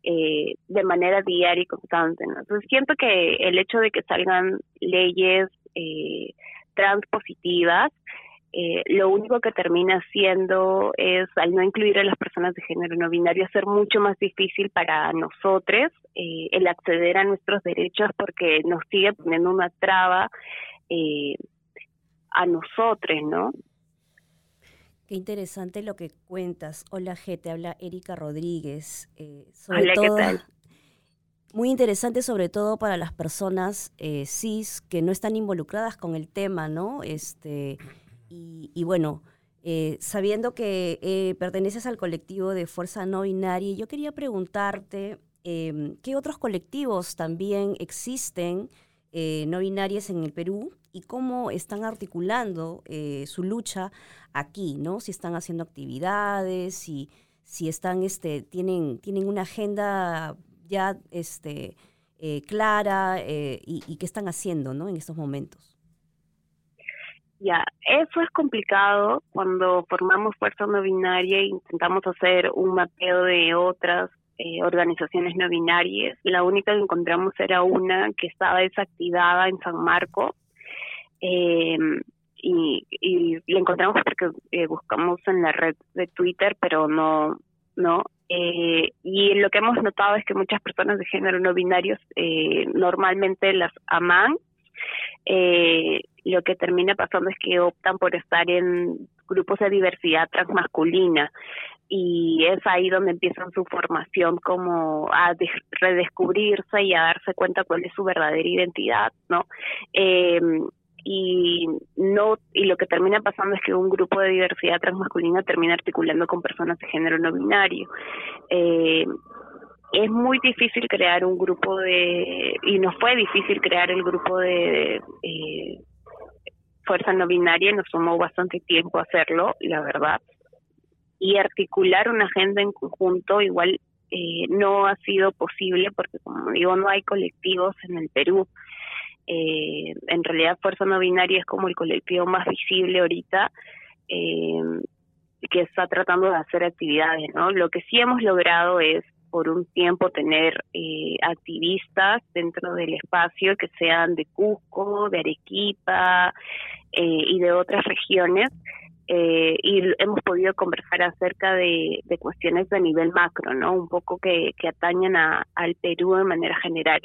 eh, de manera diaria y constante. Entonces siento que el hecho de que salgan leyes eh, transpositivas, eh, lo único que termina haciendo es, al no incluir a las personas de género no binario, hacer mucho más difícil para nosotros eh, el acceder a nuestros derechos porque nos sigue poniendo una traba eh, a nosotros, ¿no? Qué interesante lo que cuentas. Hola, G, te habla Erika Rodríguez. Eh, sobre todo, Muy interesante, sobre todo para las personas eh, cis que no están involucradas con el tema, ¿no? Este, y, bueno, eh, sabiendo que perteneces al colectivo de Fuerza No Binaria, yo quería preguntarte em, qué otros colectivos también existen no binarias en el Perú y cómo están articulando eh, su lucha aquí, ¿no? Si están haciendo actividades, si, si están, este, tienen, tienen una agenda ya este, eh, clara eh, y, qué están haciendo, ¿no? En estos momentos. Ya, eso es complicado cuando formamos fuerza no binaria e intentamos hacer un mapeo de otras organizaciones no binarias. La única que encontramos era una que estaba desactivada en San Marco, eh, y, y la encontramos porque eh, buscamos en la red de Twitter, pero no, no. Eh, y lo que hemos notado es que muchas personas de género no binarios eh, normalmente las aman. Eh, lo que termina pasando es que optan por estar en grupos de diversidad transmasculina y es ahí donde empiezan su formación como a redescubrirse y a darse cuenta cuál es su verdadera identidad, ¿no? Eh, y no y lo que termina pasando es que un grupo de diversidad transmasculina termina articulando con personas de género no binario. Eh, es muy difícil crear un grupo de y nos fue difícil crear el grupo de eh, fuerza no binaria nos tomó bastante tiempo hacerlo la verdad. Y articular una agenda en conjunto igual eh, no ha sido posible porque como digo no hay colectivos en el Perú eh, en realidad Fuerza No Binaria es como el colectivo más visible ahorita eh, que está tratando de hacer actividades, ¿no? Lo que sí hemos logrado es por un tiempo tener eh, activistas dentro del espacio que sean de Cusco, de Arequipa eh, y de otras regiones. Eh, y hemos podido conversar acerca de, cuestiones de nivel macro, ¿no? Un poco que, que atañen a, al Perú de manera general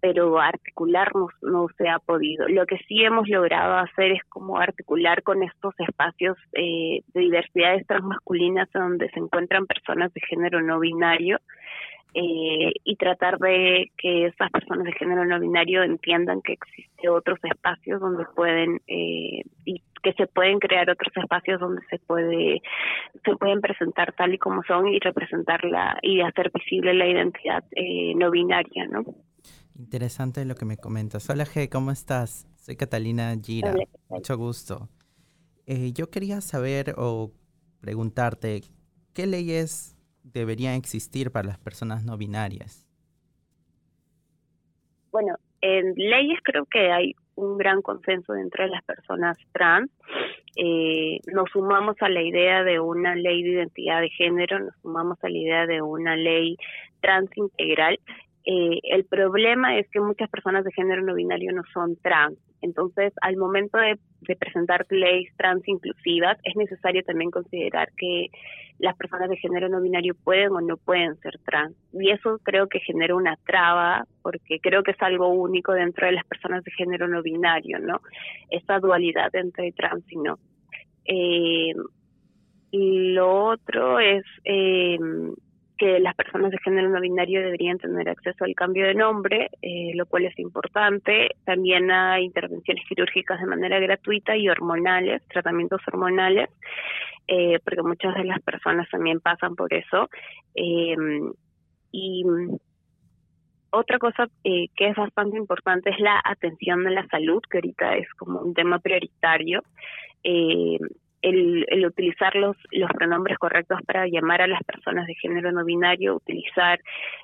pero articular no, se ha podido. Lo que sí hemos logrado hacer es como articular con estos espacios eh, de diversidades transmasculinas donde se encuentran personas de género no binario eh, y tratar de que esas personas de género no binario entiendan que existen otros espacios donde pueden eh, y que se pueden crear otros espacios donde se puede se pueden presentar tal y como son y representarla y hacer visible la identidad no binaria, ¿no? Interesante lo que me comentas. Hola G, ¿cómo estás? Soy Catalina Gira. Mucho gusto. Eh, yo quería saber o preguntarte, ¿qué leyes deberían existir para las personas no binarias? Bueno, en leyes creo que hay un gran consenso dentro de las personas trans. Eh, nos sumamos a la idea de una ley de identidad de género, nos sumamos a la idea de una ley trans integral eh, el problema es que muchas personas de género no binario no son trans. Entonces, al momento de, presentar leyes trans inclusivas, es necesario también considerar que las personas de género no binario pueden o no pueden ser trans. Y eso creo que genera una traba, porque creo que es algo único dentro de las personas de género no binario, ¿no? Esa dualidad entre trans y no. Eh, lo otro es eh, que las personas de género no binario deberían tener acceso al cambio de nombre, eh, lo cual es importante. También hay intervenciones quirúrgicas de manera gratuita y hormonales, tratamientos hormonales, eh, porque muchas de las personas también pasan por eso. Em, y otra cosa eh, que es bastante importante es la atención de la salud, que ahorita es como un tema prioritario. Eh, el, utilizar los, los pronombres correctos para llamar a las personas de género no binario, utilizar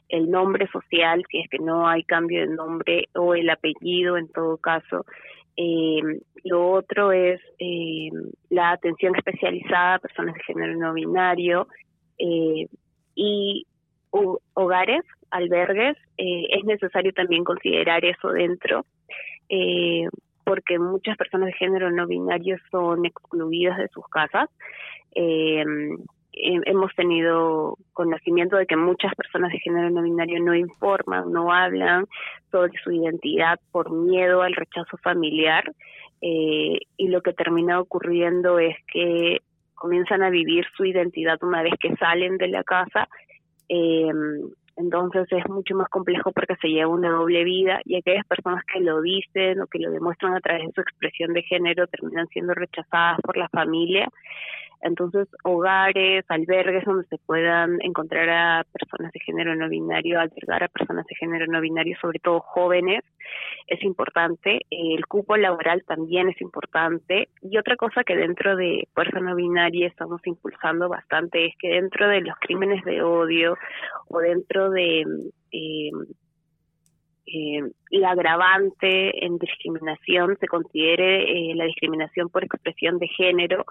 el nombre social, si es que no hay cambio de nombre, o el apellido en todo caso. Eh, lo otro es eh, la atención especializada a personas de género no binario eh, y hogares, albergues. es necesario también considerar eso dentro porque muchas personas de género no binario son excluidas de sus casas. Eh, hemos tenido conocimiento de que muchas personas de género no binario no informan, no hablan sobre su identidad por miedo al rechazo familiar eh, y lo que termina ocurriendo es que comienzan a vivir su identidad una vez que salen de la casa eh, entonces es mucho más complejo porque se lleva una doble vida y aquellas personas que lo dicen o que lo demuestran a través de su expresión de género terminan siendo rechazadas por la familia entonces, hogares, albergues donde se puedan encontrar a personas de género no binario, albergar a personas de género no binario, sobre todo jóvenes, es importante. El cupo laboral también es importante. Y otra cosa que dentro de Fuerza No Binaria estamos impulsando bastante es que dentro de los crímenes de odio o dentro de... Eh, eh, la agravante en discriminación se considere eh, la discriminación por expresión de género,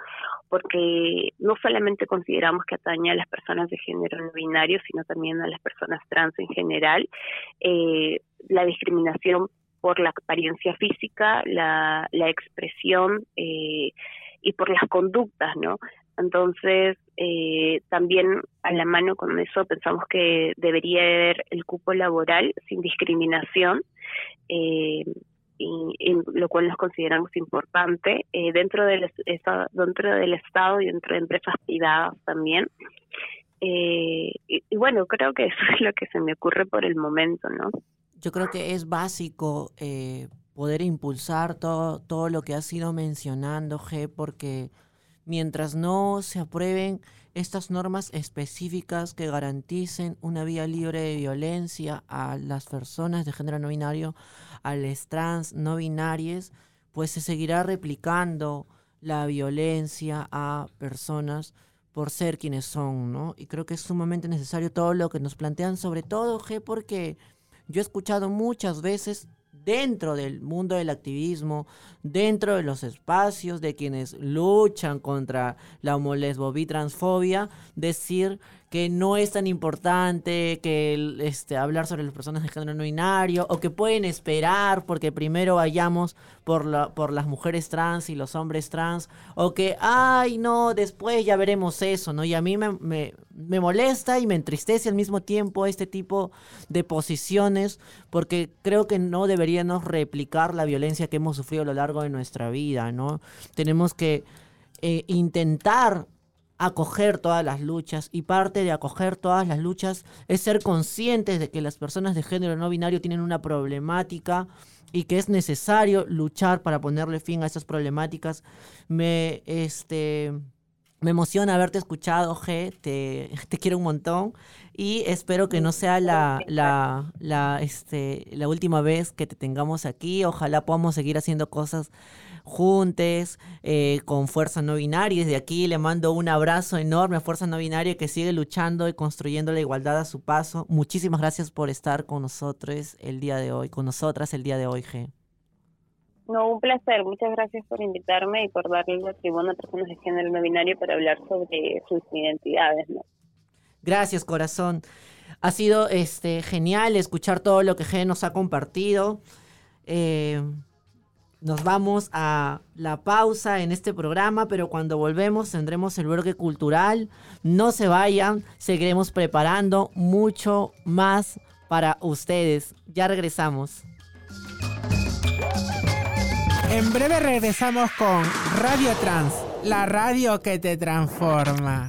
porque no solamente consideramos que atañe a las personas de género no binario, sino también a las personas trans en general. Eh, la discriminación por la apariencia física, la, la expresión eh, y por las conductas, ¿no? Entonces, eh, también a la mano con eso pensamos que debería haber el cupo laboral sin discriminación, eh, y, lo cual nos consideramos importante eh, dentro del dentro del Estado y dentro de empresas privadas también. y, bueno, creo que eso es lo que se me ocurre por el momento, ¿no? Yo creo que es básico poder impulsar todo, todo lo que has ido mencionando, G, porque mientras no se aprueben estas normas específicas que garanticen una vía libre de violencia a las personas de género no binario, a las trans no binarias, pues se seguirá replicando la violencia a personas por ser quienes son, ¿no? Y creo que es sumamente necesario todo lo que nos plantean, sobre todo, G, porque yo he escuchado muchas veces dentro del mundo del activismo, dentro de los espacios de quienes luchan contra la homolesbobitransfobia, decir que no es tan importante que este, hablar sobre las personas de género no binario o que pueden esperar porque primero vayamos por, la, por las mujeres trans y los hombres trans o que, ay, no, después ya veremos eso, ¿no? Y a mí me, me, molesta y me entristece al mismo tiempo este tipo de posiciones porque creo que no deberíamos replicar la violencia que hemos sufrido a lo largo de nuestra vida, ¿no? Tenemos que eh, intentar acoger todas las luchas y parte de acoger todas las luchas es ser conscientes de que las personas de género no binario tienen una problemática y que es necesario luchar para ponerle fin a esas problemáticas. Me, este, me emociona haberte escuchado, G, te, te quiero un montón y espero que no sea la, la, la, este, la última vez que te tengamos aquí. Ojalá podamos seguir haciendo cosas juntes, eh, con Fuerza No Binaria. Desde aquí le mando un abrazo enorme a Fuerza No Binaria que sigue luchando y construyendo la igualdad a su paso. Muchísimas gracias por estar con nosotros el día de hoy, con nosotras el día de hoy, G. No, un placer. Muchas gracias por invitarme y por darle la tribuna a personas de género no binario para hablar sobre sus identidades, Gracias, corazón. Ha sido este genial escuchar todo lo que G nos ha compartido. Eh, nos vamos a la pausa en este programa, pero cuando volvemos tendremos el bloque cultural. No se vayan, seguiremos preparando mucho más para ustedes. Ya regresamos. En breve regresamos con Radio Trans, la radio que te transforma.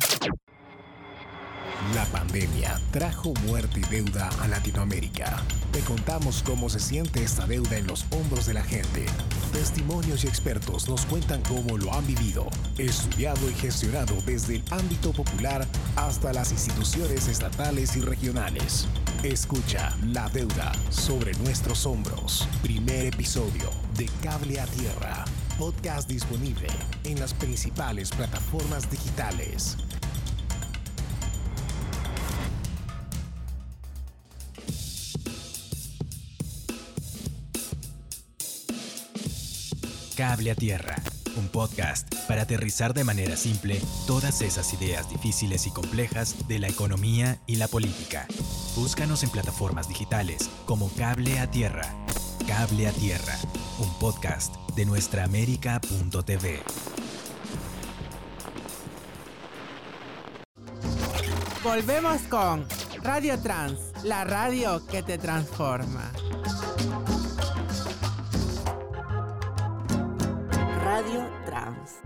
La pandemia trajo muerte y deuda a Latinoamérica. Te contamos cómo se siente esta deuda en los hombros de la gente. Testimonios y expertos nos cuentan cómo lo han vivido, estudiado y gestionado desde el ámbito popular hasta las instituciones estatales y regionales. Escucha La deuda sobre nuestros hombros. Primer episodio de Cable a Tierra. Podcast disponible en las principales plataformas digitales. Cable a Tierra, un podcast para aterrizar de manera simple todas esas ideas difíciles y complejas de la economía y la política. Búscanos en plataformas digitales como Cable a Tierra. Cable a Tierra, un podcast de nuestra América.tv. Volvemos con Radio Trans, la radio que te transforma. Radio Trans.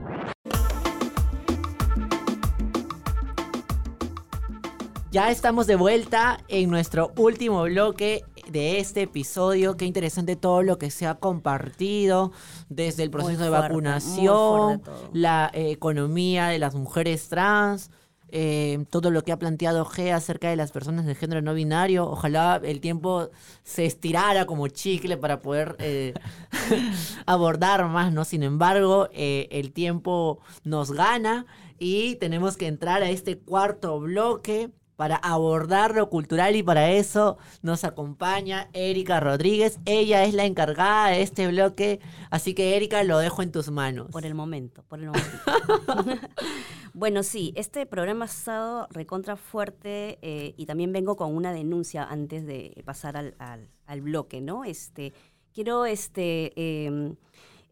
Ya estamos de vuelta en nuestro último bloque de este episodio. Qué interesante todo lo que se ha compartido desde el proceso de vacunación, la eh, economía de las mujeres trans, eh, todo lo que ha planteado G acerca de las personas de género no binario. Ojalá el tiempo se estirara como chicle para poder eh, abordar más, ¿no? Sin embargo, eh, el tiempo nos gana y tenemos que entrar a este cuarto bloque para abordar lo cultural y para eso nos acompaña Erika Rodríguez. Ella es la encargada de este bloque, así que Erika lo dejo en tus manos. Por el momento, por el momento. bueno, sí, este programa ha estado recontra fuerte eh, y también vengo con una denuncia antes de pasar al, al, bloque, ¿no? Este, quiero este, em,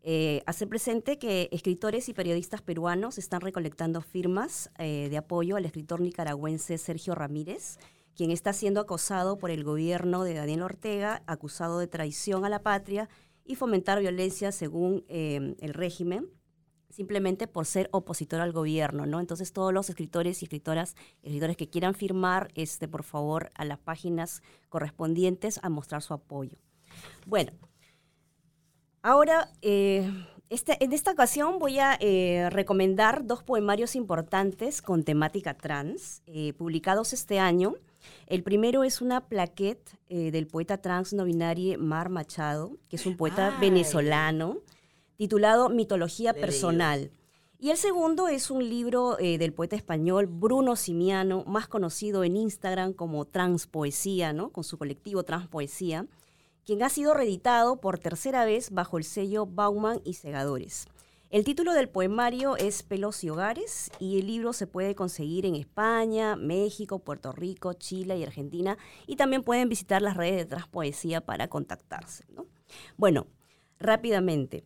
eh, hace presente que escritores y periodistas peruanos están recolectando firmas eh, de apoyo al escritor nicaragüense Sergio Ramírez, quien está siendo acosado por el gobierno de Daniel Ortega, acusado de traición a la patria y fomentar violencia según eh, el régimen simplemente por ser opositor al gobierno, ¿no? Entonces todos los escritores y escritoras, escritores que quieran firmar, este, por favor, a las páginas correspondientes a mostrar su apoyo. Bueno, Ahora, eh, este, en esta ocasión voy a eh, recomendar dos poemarios importantes con temática trans, eh, publicados este año. El primero es una plaquette del poeta trans no binario Mar Machado, que es un poeta venezolano, titulado Mitología Personal. Y el segundo es un libro del poeta español Bruno Simiano, más conocido en Instagram como Transpoesía, ¿no? con su colectivo Transpoesía quien ha sido reeditado por tercera vez bajo el sello Bauman y Segadores. El título del poemario es Pelos y Hogares y el libro se puede conseguir en España, México, Puerto Rico, Chile y Argentina y también pueden visitar las redes de Transpoesía para contactarse. Bueno, rápidamente.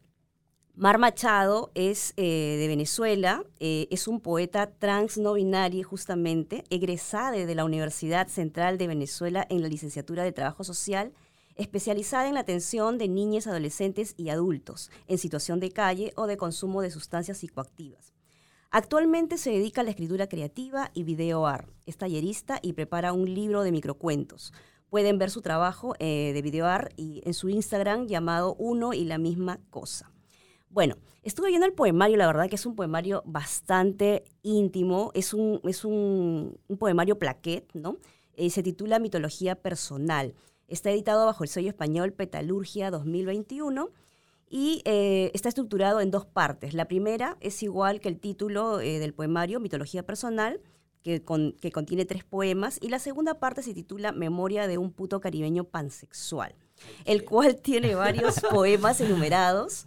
Mar Machado es eh, de Venezuela, eh, es un poeta trans no binario justamente, egresada de la Universidad Central de Venezuela en la licenciatura de Trabajo Social, especializada en la atención de niñas, adolescentes y adultos en situación de calle o de consumo de sustancias psicoactivas. Actualmente se dedica a la escritura creativa y video art. Es tallerista y prepara un libro de microcuentos. Pueden ver su trabajo eh, de video art y en su Instagram llamado Uno y la misma cosa. Bueno, estuve viendo el poemario, la verdad que es un poemario bastante íntimo, es un, es un, poemario plaquet, ¿no? Eh, se titula Mitología Personal. Está editado bajo el sello español Petalurgia 2021 y eh, está estructurado en dos partes. La primera es igual que el título eh, del poemario, Mitología Personal, que, que contiene tres poemas, y la segunda parte se titula Memoria de un puto caribeño pansexual, el cual tiene varios poemas enumerados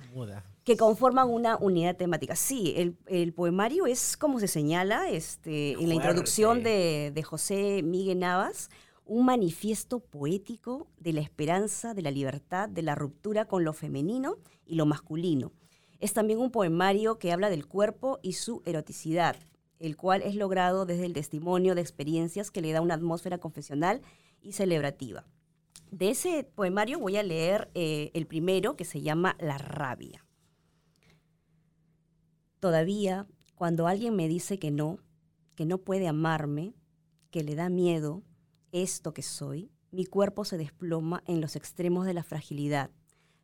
que conforman una unidad temática. Sí, el, poemario es como se señala este, en la introducción de, José Miguel Navas, un manifiesto poético de la esperanza, de la libertad, de la ruptura con lo femenino y lo masculino. Es también un poemario que habla del cuerpo y su eroticidad, el cual es logrado desde el testimonio de experiencias que le da una atmósfera confesional y celebrativa. De ese poemario voy a leer eh, el primero que se llama La rabia. Todavía, cuando alguien me dice que no, que no puede amarme, que le da miedo esto que soy, mi cuerpo se desploma en los extremos de la fragilidad.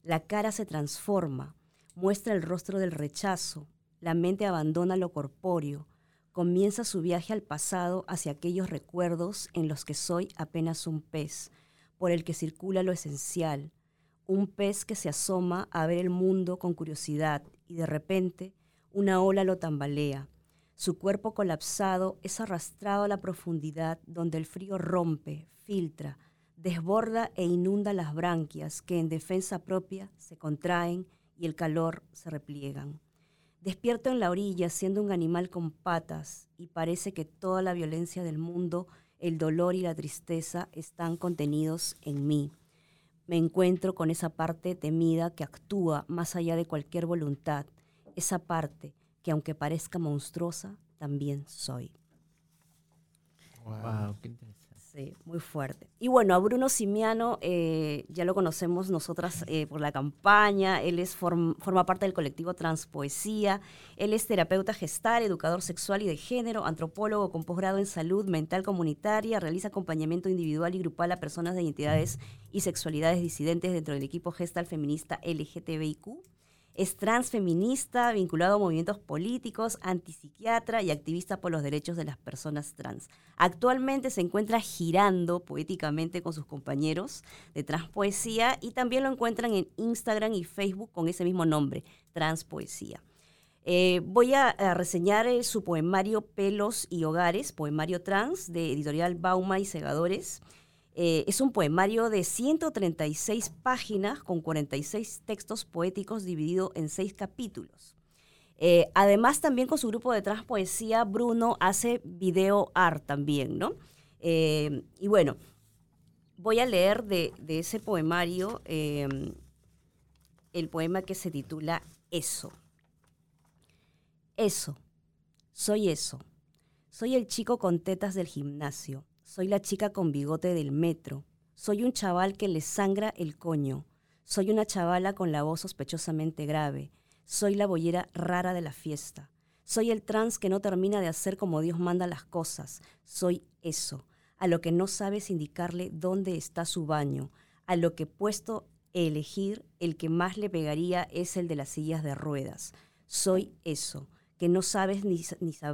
La cara se transforma, muestra el rostro del rechazo, la mente abandona lo corpóreo, comienza su viaje al pasado hacia aquellos recuerdos en los que soy apenas un pez, por el que circula lo esencial, un pez que se asoma a ver el mundo con curiosidad y de repente una ola lo tambalea. Su cuerpo colapsado es arrastrado a la profundidad donde el frío rompe, filtra, desborda e inunda las branquias que en defensa propia se contraen y el calor se repliegan. Despierto en la orilla siendo un animal con patas y parece que toda la violencia del mundo, el dolor y la tristeza están contenidos en mí. Me encuentro con esa parte temida que actúa más allá de cualquier voluntad, esa parte que aunque parezca monstruosa, también soy. Wow, qué interesante. Sí, muy fuerte. Y bueno, a Bruno Simiano eh, ya lo conocemos nosotras eh, por la campaña, él es forma parte del colectivo Transpoesía, él es terapeuta gestal, educador sexual y de género, antropólogo con posgrado en salud mental comunitaria, realiza acompañamiento individual y grupal a personas de identidades y sexualidades disidentes dentro del equipo gestal feminista LGTBIQ es transfeminista, vinculado a movimientos políticos, antipsiquiatra y activista por los derechos de las personas trans. Actualmente se encuentra girando poéticamente con sus compañeros de Transpoesía y también lo encuentran en Instagram y Facebook con ese mismo nombre, Transpoesía. Eh, voy a, reseñar eh, su poemario Pelos y Hogares, poemario trans de editorial Bauma y Segadores. Eh, es un poemario de 136 páginas con 46 textos poéticos dividido en seis capítulos. Eh, además, también con su grupo de Transpoesía, Bruno hace video art también, ¿no? Eh, y bueno, voy a leer de, de ese poemario el poema que se titula Eso. Eso, soy eso. Soy el chico con tetas del gimnasio soy la chica con bigote del metro. Soy un chaval que le sangra el coño. Soy una chavala con la voz sospechosamente grave. Soy la boyera rara de la fiesta. Soy el trans que no termina de hacer como Dios manda las cosas. Soy eso, a lo que no sabes indicarle dónde está su baño, a lo que puesto a elegir, el que más le pegaría es el de las sillas de ruedas. Soy eso, que no sabes ni,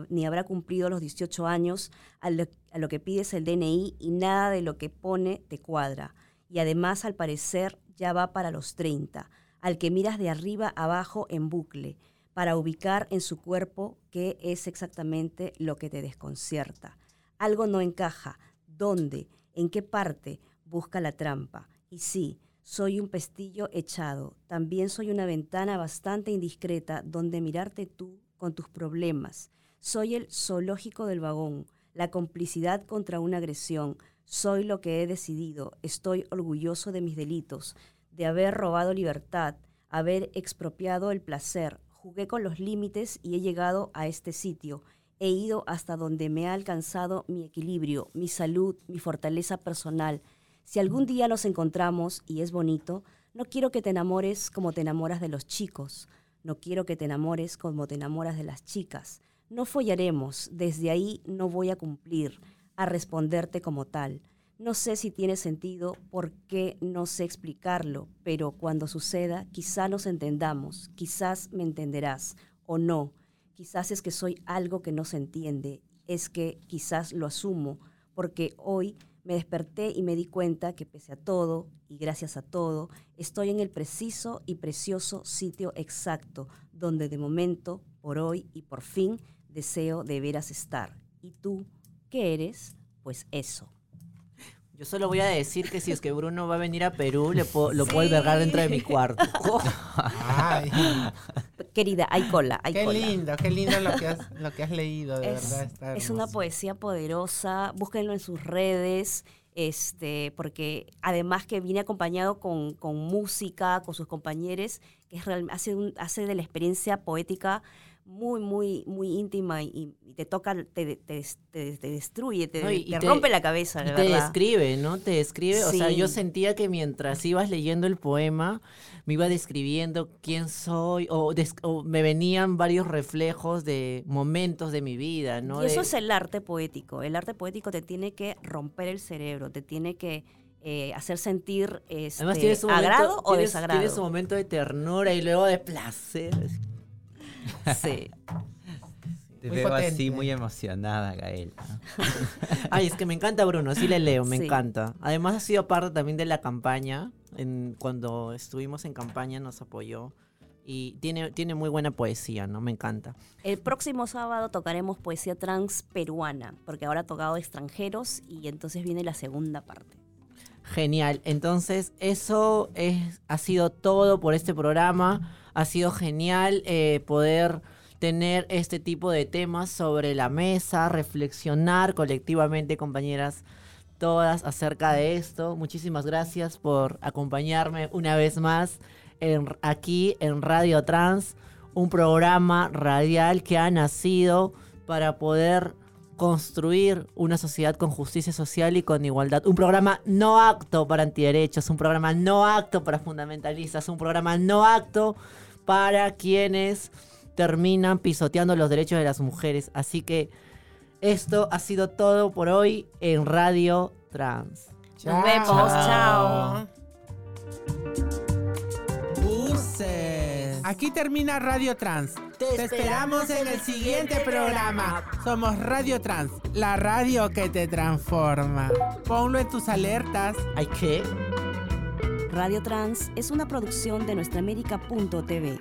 ni, habrá cumplido los 18 años, a lo, que pides el DNI y nada de lo que pone te cuadra. Y además, al parecer, ya va para los 30, al que miras de arriba abajo en bucle, para ubicar en su cuerpo qué es exactamente lo que te desconcierta. Algo no encaja. ¿Dónde? ¿En qué parte? Busca la trampa. Y sí, Soy un pestillo echado. También soy una ventana bastante indiscreta donde mirarte tú con tus problemas. Soy el zoológico del vagón, la complicidad contra una agresión. Soy lo que he decidido. Estoy orgulloso de mis delitos, de haber robado libertad, haber expropiado el placer. Jugué con los límites y he llegado a este sitio. He ido hasta donde me ha alcanzado mi equilibrio, mi salud, mi fortaleza personal. Si algún día nos encontramos y es bonito, no quiero que te enamores como te enamoras de los chicos. No quiero que te enamores como te enamoras de las chicas. No follaremos, desde ahí no voy a cumplir, a responderte como tal. No sé si tiene sentido, porque no sé explicarlo, pero cuando suceda, quizá nos entendamos, quizás me entenderás o no. Quizás es que soy algo que no se entiende, es que quizás lo asumo, porque hoy me desperté y me di cuenta que pese a todo y gracias a todo, estoy en el preciso y precioso sitio exacto, donde de momento, por hoy y por fin, deseo de veras estar. ¿Y tú qué eres? Pues eso. Yo solo voy a decir que si es que Bruno va a venir a Perú, le lo puedo albergar dentro de mi cuarto. Querida, hay cola, hay qué cola. Qué lindo, qué lindo lo que has, lo que has leído, de verdad. es una poesía poderosa, búsquenlo en sus redes, este, porque además que viene acompañado con, con música, con sus compañeros, que es hace, un, hace de la experiencia poética muy, muy, muy íntima y, te toca, te, te, te, destruye, te, rompe la cabeza. Y te describe, ¿no? Te describe. O sea, yo sentía que mientras ibas leyendo el poema, me iba describiendo quién soy, o, me venían varios reflejos de momentos de mi vida, ¿no? Y eso es el arte poético. El arte poético te tiene que romper el cerebro, te tiene que. Eh, hacer sentir este, agrado o desagrado. Tienes un momento de ternura y luego de placer. Sí. Te veo así muy emocionada, Gael. Ay, es que me encanta Bruno, sí le leo, me encanta. Además ha sido parte también de la campaña. En, cuando estuvimos en campaña nos apoyó. Y tiene, tiene muy buena poesía, ¿no? Me encanta. El próximo sábado tocaremos poesía trans peruana, porque ahora ha tocado extranjeros y entonces viene la segunda parte. Genial. Entonces, eso es, ha sido todo por este programa. Ha sido genial eh, poder tener este tipo de temas sobre la mesa, reflexionar colectivamente, compañeras, todas acerca de esto. Muchísimas gracias por acompañarme una vez más aquí en Radio Trans, un programa radial que ha nacido para poder construir una sociedad con justicia social y con igualdad. Un programa no acto para antiderechos, un programa no acto para fundamentalistas, un programa no acto para quienes terminan pisoteando los derechos de las mujeres. Así que esto ha sido todo por hoy en Radio Trans. Nos vemos, chao. Aquí termina Radio Trans. Te, esperamos en el siguiente programa. Somos Radio Trans, la radio que te transforma. Ponlo en tus alertas. ¿Hay qué? Radio Trans es una producción de nuestraamérica.tv.